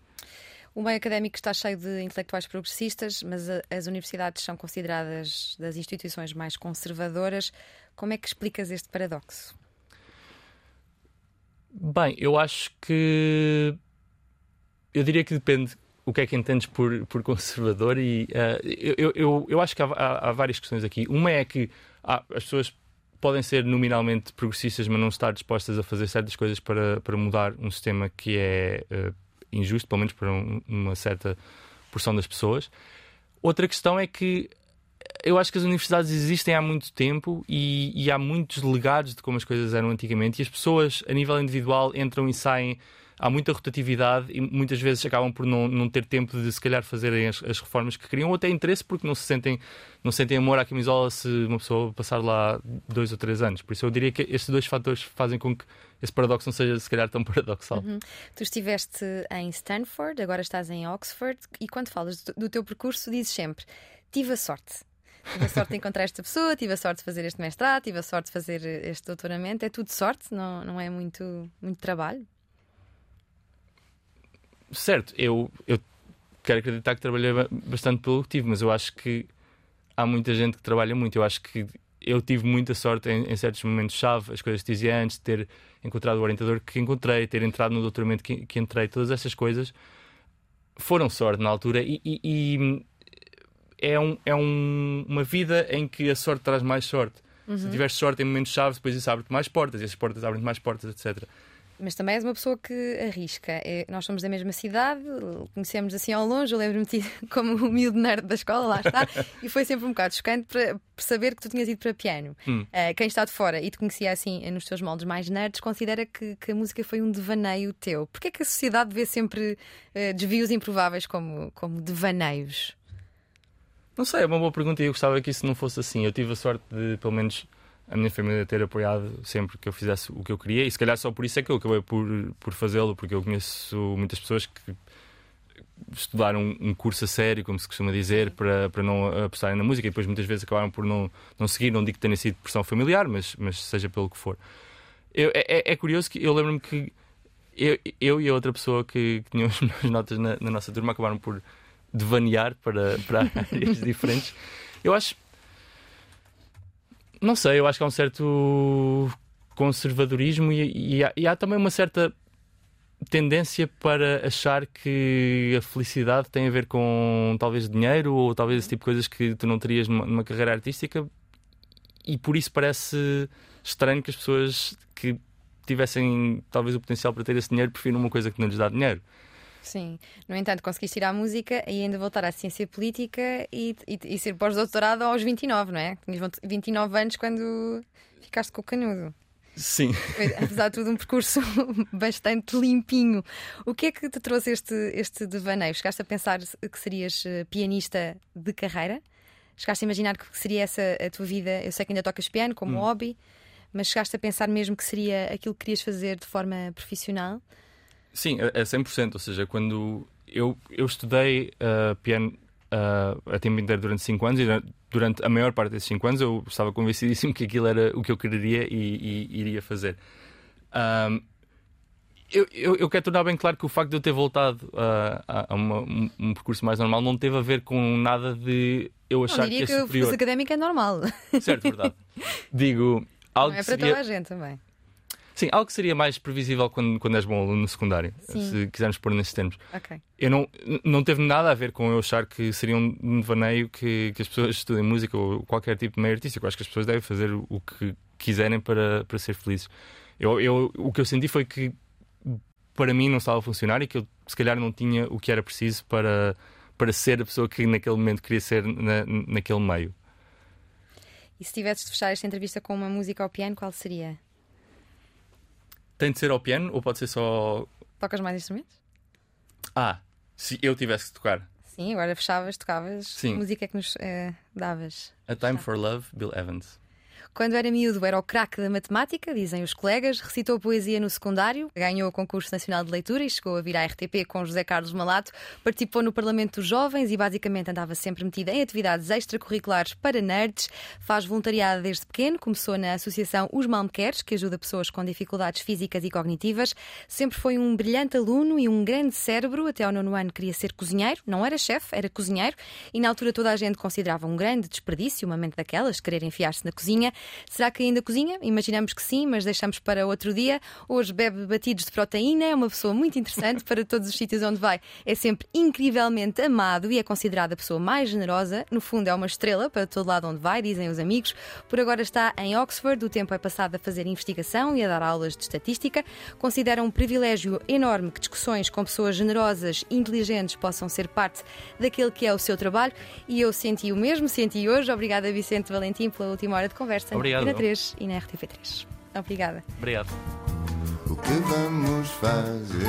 O meio académico está cheio de intelectuais progressistas, mas a, as universidades são consideradas das instituições mais conservadoras. Como é que explicas este paradoxo? Bem, eu acho que. Eu diria que depende o que é que entendes por, por conservador e uh, eu, eu, eu acho que há, há, há, várias questões aqui. Uma é que ah, as pessoas podem ser nominalmente progressistas, mas não estar dispostas a fazer certas coisas para, para mudar um sistema que é uh, injusto, pelo menos para um, uma certa porção das pessoas. Outra questão é que eu acho que as universidades existem há muito tempo e, e há muitos legados de como as coisas eram antigamente, e as pessoas, a nível individual, entram e saem há muita rotatividade e muitas vezes acabam por não, não ter tempo de se calhar fazerem as, as, reformas que queriam ou até interesse porque não se sentem, não sentem amor à camisola se uma pessoa passar lá dois ou três anos. Por isso eu diria que estes dois fatores fazem com que esse paradoxo não seja se calhar tão paradoxal. Uhum. Tu estiveste em Stanford, agora estás em Oxford e quando falas do, teu percurso dizes sempre tive a sorte. Tive a sorte de encontrar esta pessoa, tive a sorte de fazer este mestrado, tive a sorte de fazer este doutoramento. É tudo sorte, não, não é muito, muito trabalho? Certo, eu, eu quero acreditar que trabalhei bastante pelo que tive, mas eu acho que há muita gente que trabalha muito. Eu acho que eu tive muita sorte em, em certos momentos-chave, as coisas que dizia antes, ter encontrado o orientador que encontrei, ter entrado no doutoramento que, que entrei, todas essas coisas foram sorte na altura e, e, e é, um, é um, uma vida em que a sorte traz mais sorte. Uhum. Se tiveres sorte em momentos-chave, depois isso abre-te mais portas, e essas portas abrem-te mais portas, etc. Mas também és uma pessoa que arrisca. É, nós somos da mesma cidade, conhecemos assim ao longe. Eu lembro-me de ti como o miúdo nerd da escola, lá está. e foi sempre um bocado chocante para saber que tu tinhas ido para piano. Hum. Uh, quem está de fora e te conhecia assim nos teus moldes mais nerds considera que, que a música foi um devaneio teu. Porquê é que a sociedade vê sempre uh, desvios improváveis como, como devaneios? Não sei, é uma boa pergunta e eu gostava que isso não fosse assim. Eu tive a sorte de, pelo menos a minha família ter apoiado sempre que eu fizesse o que eu queria e se calhar só por isso é que eu acabei por, por fazê-lo, porque eu conheço muitas pessoas que estudaram um, curso a sério, como se costuma dizer, para, para não apostarem na música e depois muitas vezes acabaram por não, não seguir. Não digo que tenha sido pressão familiar, mas, mas seja pelo que for. Eu, é, é, é curioso que eu lembro-me que eu, eu e a outra pessoa que, que tinham as melhores notas na, na nossa turma acabaram por devanear para, para áreas diferentes. Eu acho não sei, eu acho que há um certo conservadorismo e, e, há, e há também uma certa tendência para achar que a felicidade tem a ver com talvez dinheiro ou talvez esse tipo de coisas que tu não terias numa, numa, carreira artística e por isso parece estranho que as pessoas que tivessem talvez o potencial para ter esse dinheiro prefiram uma coisa que não lhes dá dinheiro. Sim. No entanto, conseguiste ir à música e ainda voltar à ciência política e, e, e ser pós-doutorado aos 29, não é? Tinhas 29 anos quando ficaste com o canudo. Sim. Apesar de tudo, um percurso bastante limpinho. O que é que te trouxe este, este devaneio? Chegaste a pensar que serias eh, pianista de carreira? Chegaste a imaginar que seria essa a tua vida? Eu sei que ainda tocas piano como hum. hobby, mas chegaste a pensar mesmo que seria aquilo que querias fazer de forma profissional? Sim, é 100%. Ou seja, quando eu, eu estudei uh, piano uh, a tempo inteiro durante 5 anos e durante a maior parte desses 5 anos eu estava convencidíssimo que aquilo era o que eu queria e, e iria fazer. Um, eu, eu, eu, quero tornar bem claro que o facto de eu ter voltado a, a uma, um, um, percurso mais normal não teve a ver com nada de eu achar não, diria que é que superior. o percurso académico é normal. Certo, verdade. Digo, algo não é para seria... toda a gente também. Sim, algo que seria mais previsível quando, quando és bom aluno no secundário, Sim. se quisermos pôr nesses termos. Ok. Eu não, não teve nada a ver com eu achar que seria um devaneio que, que as pessoas estudem música ou qualquer tipo de meio artístico. Eu acho que as pessoas devem fazer o que quiserem para, para ser felizes. Eu, eu, o que eu senti foi que para mim não estava a funcionar e que eu se calhar não tinha o que era preciso para, para ser a pessoa que naquele momento queria ser na, naquele meio. E se tivesses de fechar esta entrevista com uma música ao piano, qual seria? Tem de ser ao piano ou pode ser só. Tocas mais instrumentos? Ah, se eu tivesse que tocar. Sim, agora fechavas, tocavas. Sim. Que música é que nos eh, davas? A Time for Love, Bill Evans. Quando era miúdo, era o craque da matemática, dizem os colegas. Recitou poesia no secundário, ganhou o concurso nacional de leitura e chegou a vir à RTP com José Carlos Malato. Participou no Parlamento dos Jovens e basicamente andava sempre metida em atividades extracurriculares para nerds. Faz voluntariado desde pequeno, começou na Associação Os Malmequeres, que ajuda pessoas com dificuldades físicas e cognitivas. Sempre foi um brilhante aluno e um grande cérebro. Até ao nono ano queria ser cozinheiro, não era chefe, era cozinheiro. E na altura toda a gente considerava um grande desperdício, uma mente daquelas, querer enfiar-se na cozinha. Será que ainda cozinha? Imaginamos que sim, mas deixamos para outro dia. Hoje bebe batidos de proteína, é uma pessoa muito interessante para todos os sítios onde vai. É sempre incrivelmente amado e é considerada a pessoa mais generosa. No fundo, é uma estrela para todo lado onde vai, dizem os amigos. Por agora está em Oxford, o tempo é passado a fazer investigação e a dar aulas de estatística. Considera um privilégio enorme que discussões com pessoas generosas e inteligentes possam ser parte daquele que é o seu trabalho. E eu senti o mesmo, senti hoje. Obrigada, Vicente Valentim, pela última hora de conversa. Obrigado. Na 3 e na RTP3. Obrigada. Obrigado. O que vamos fazer?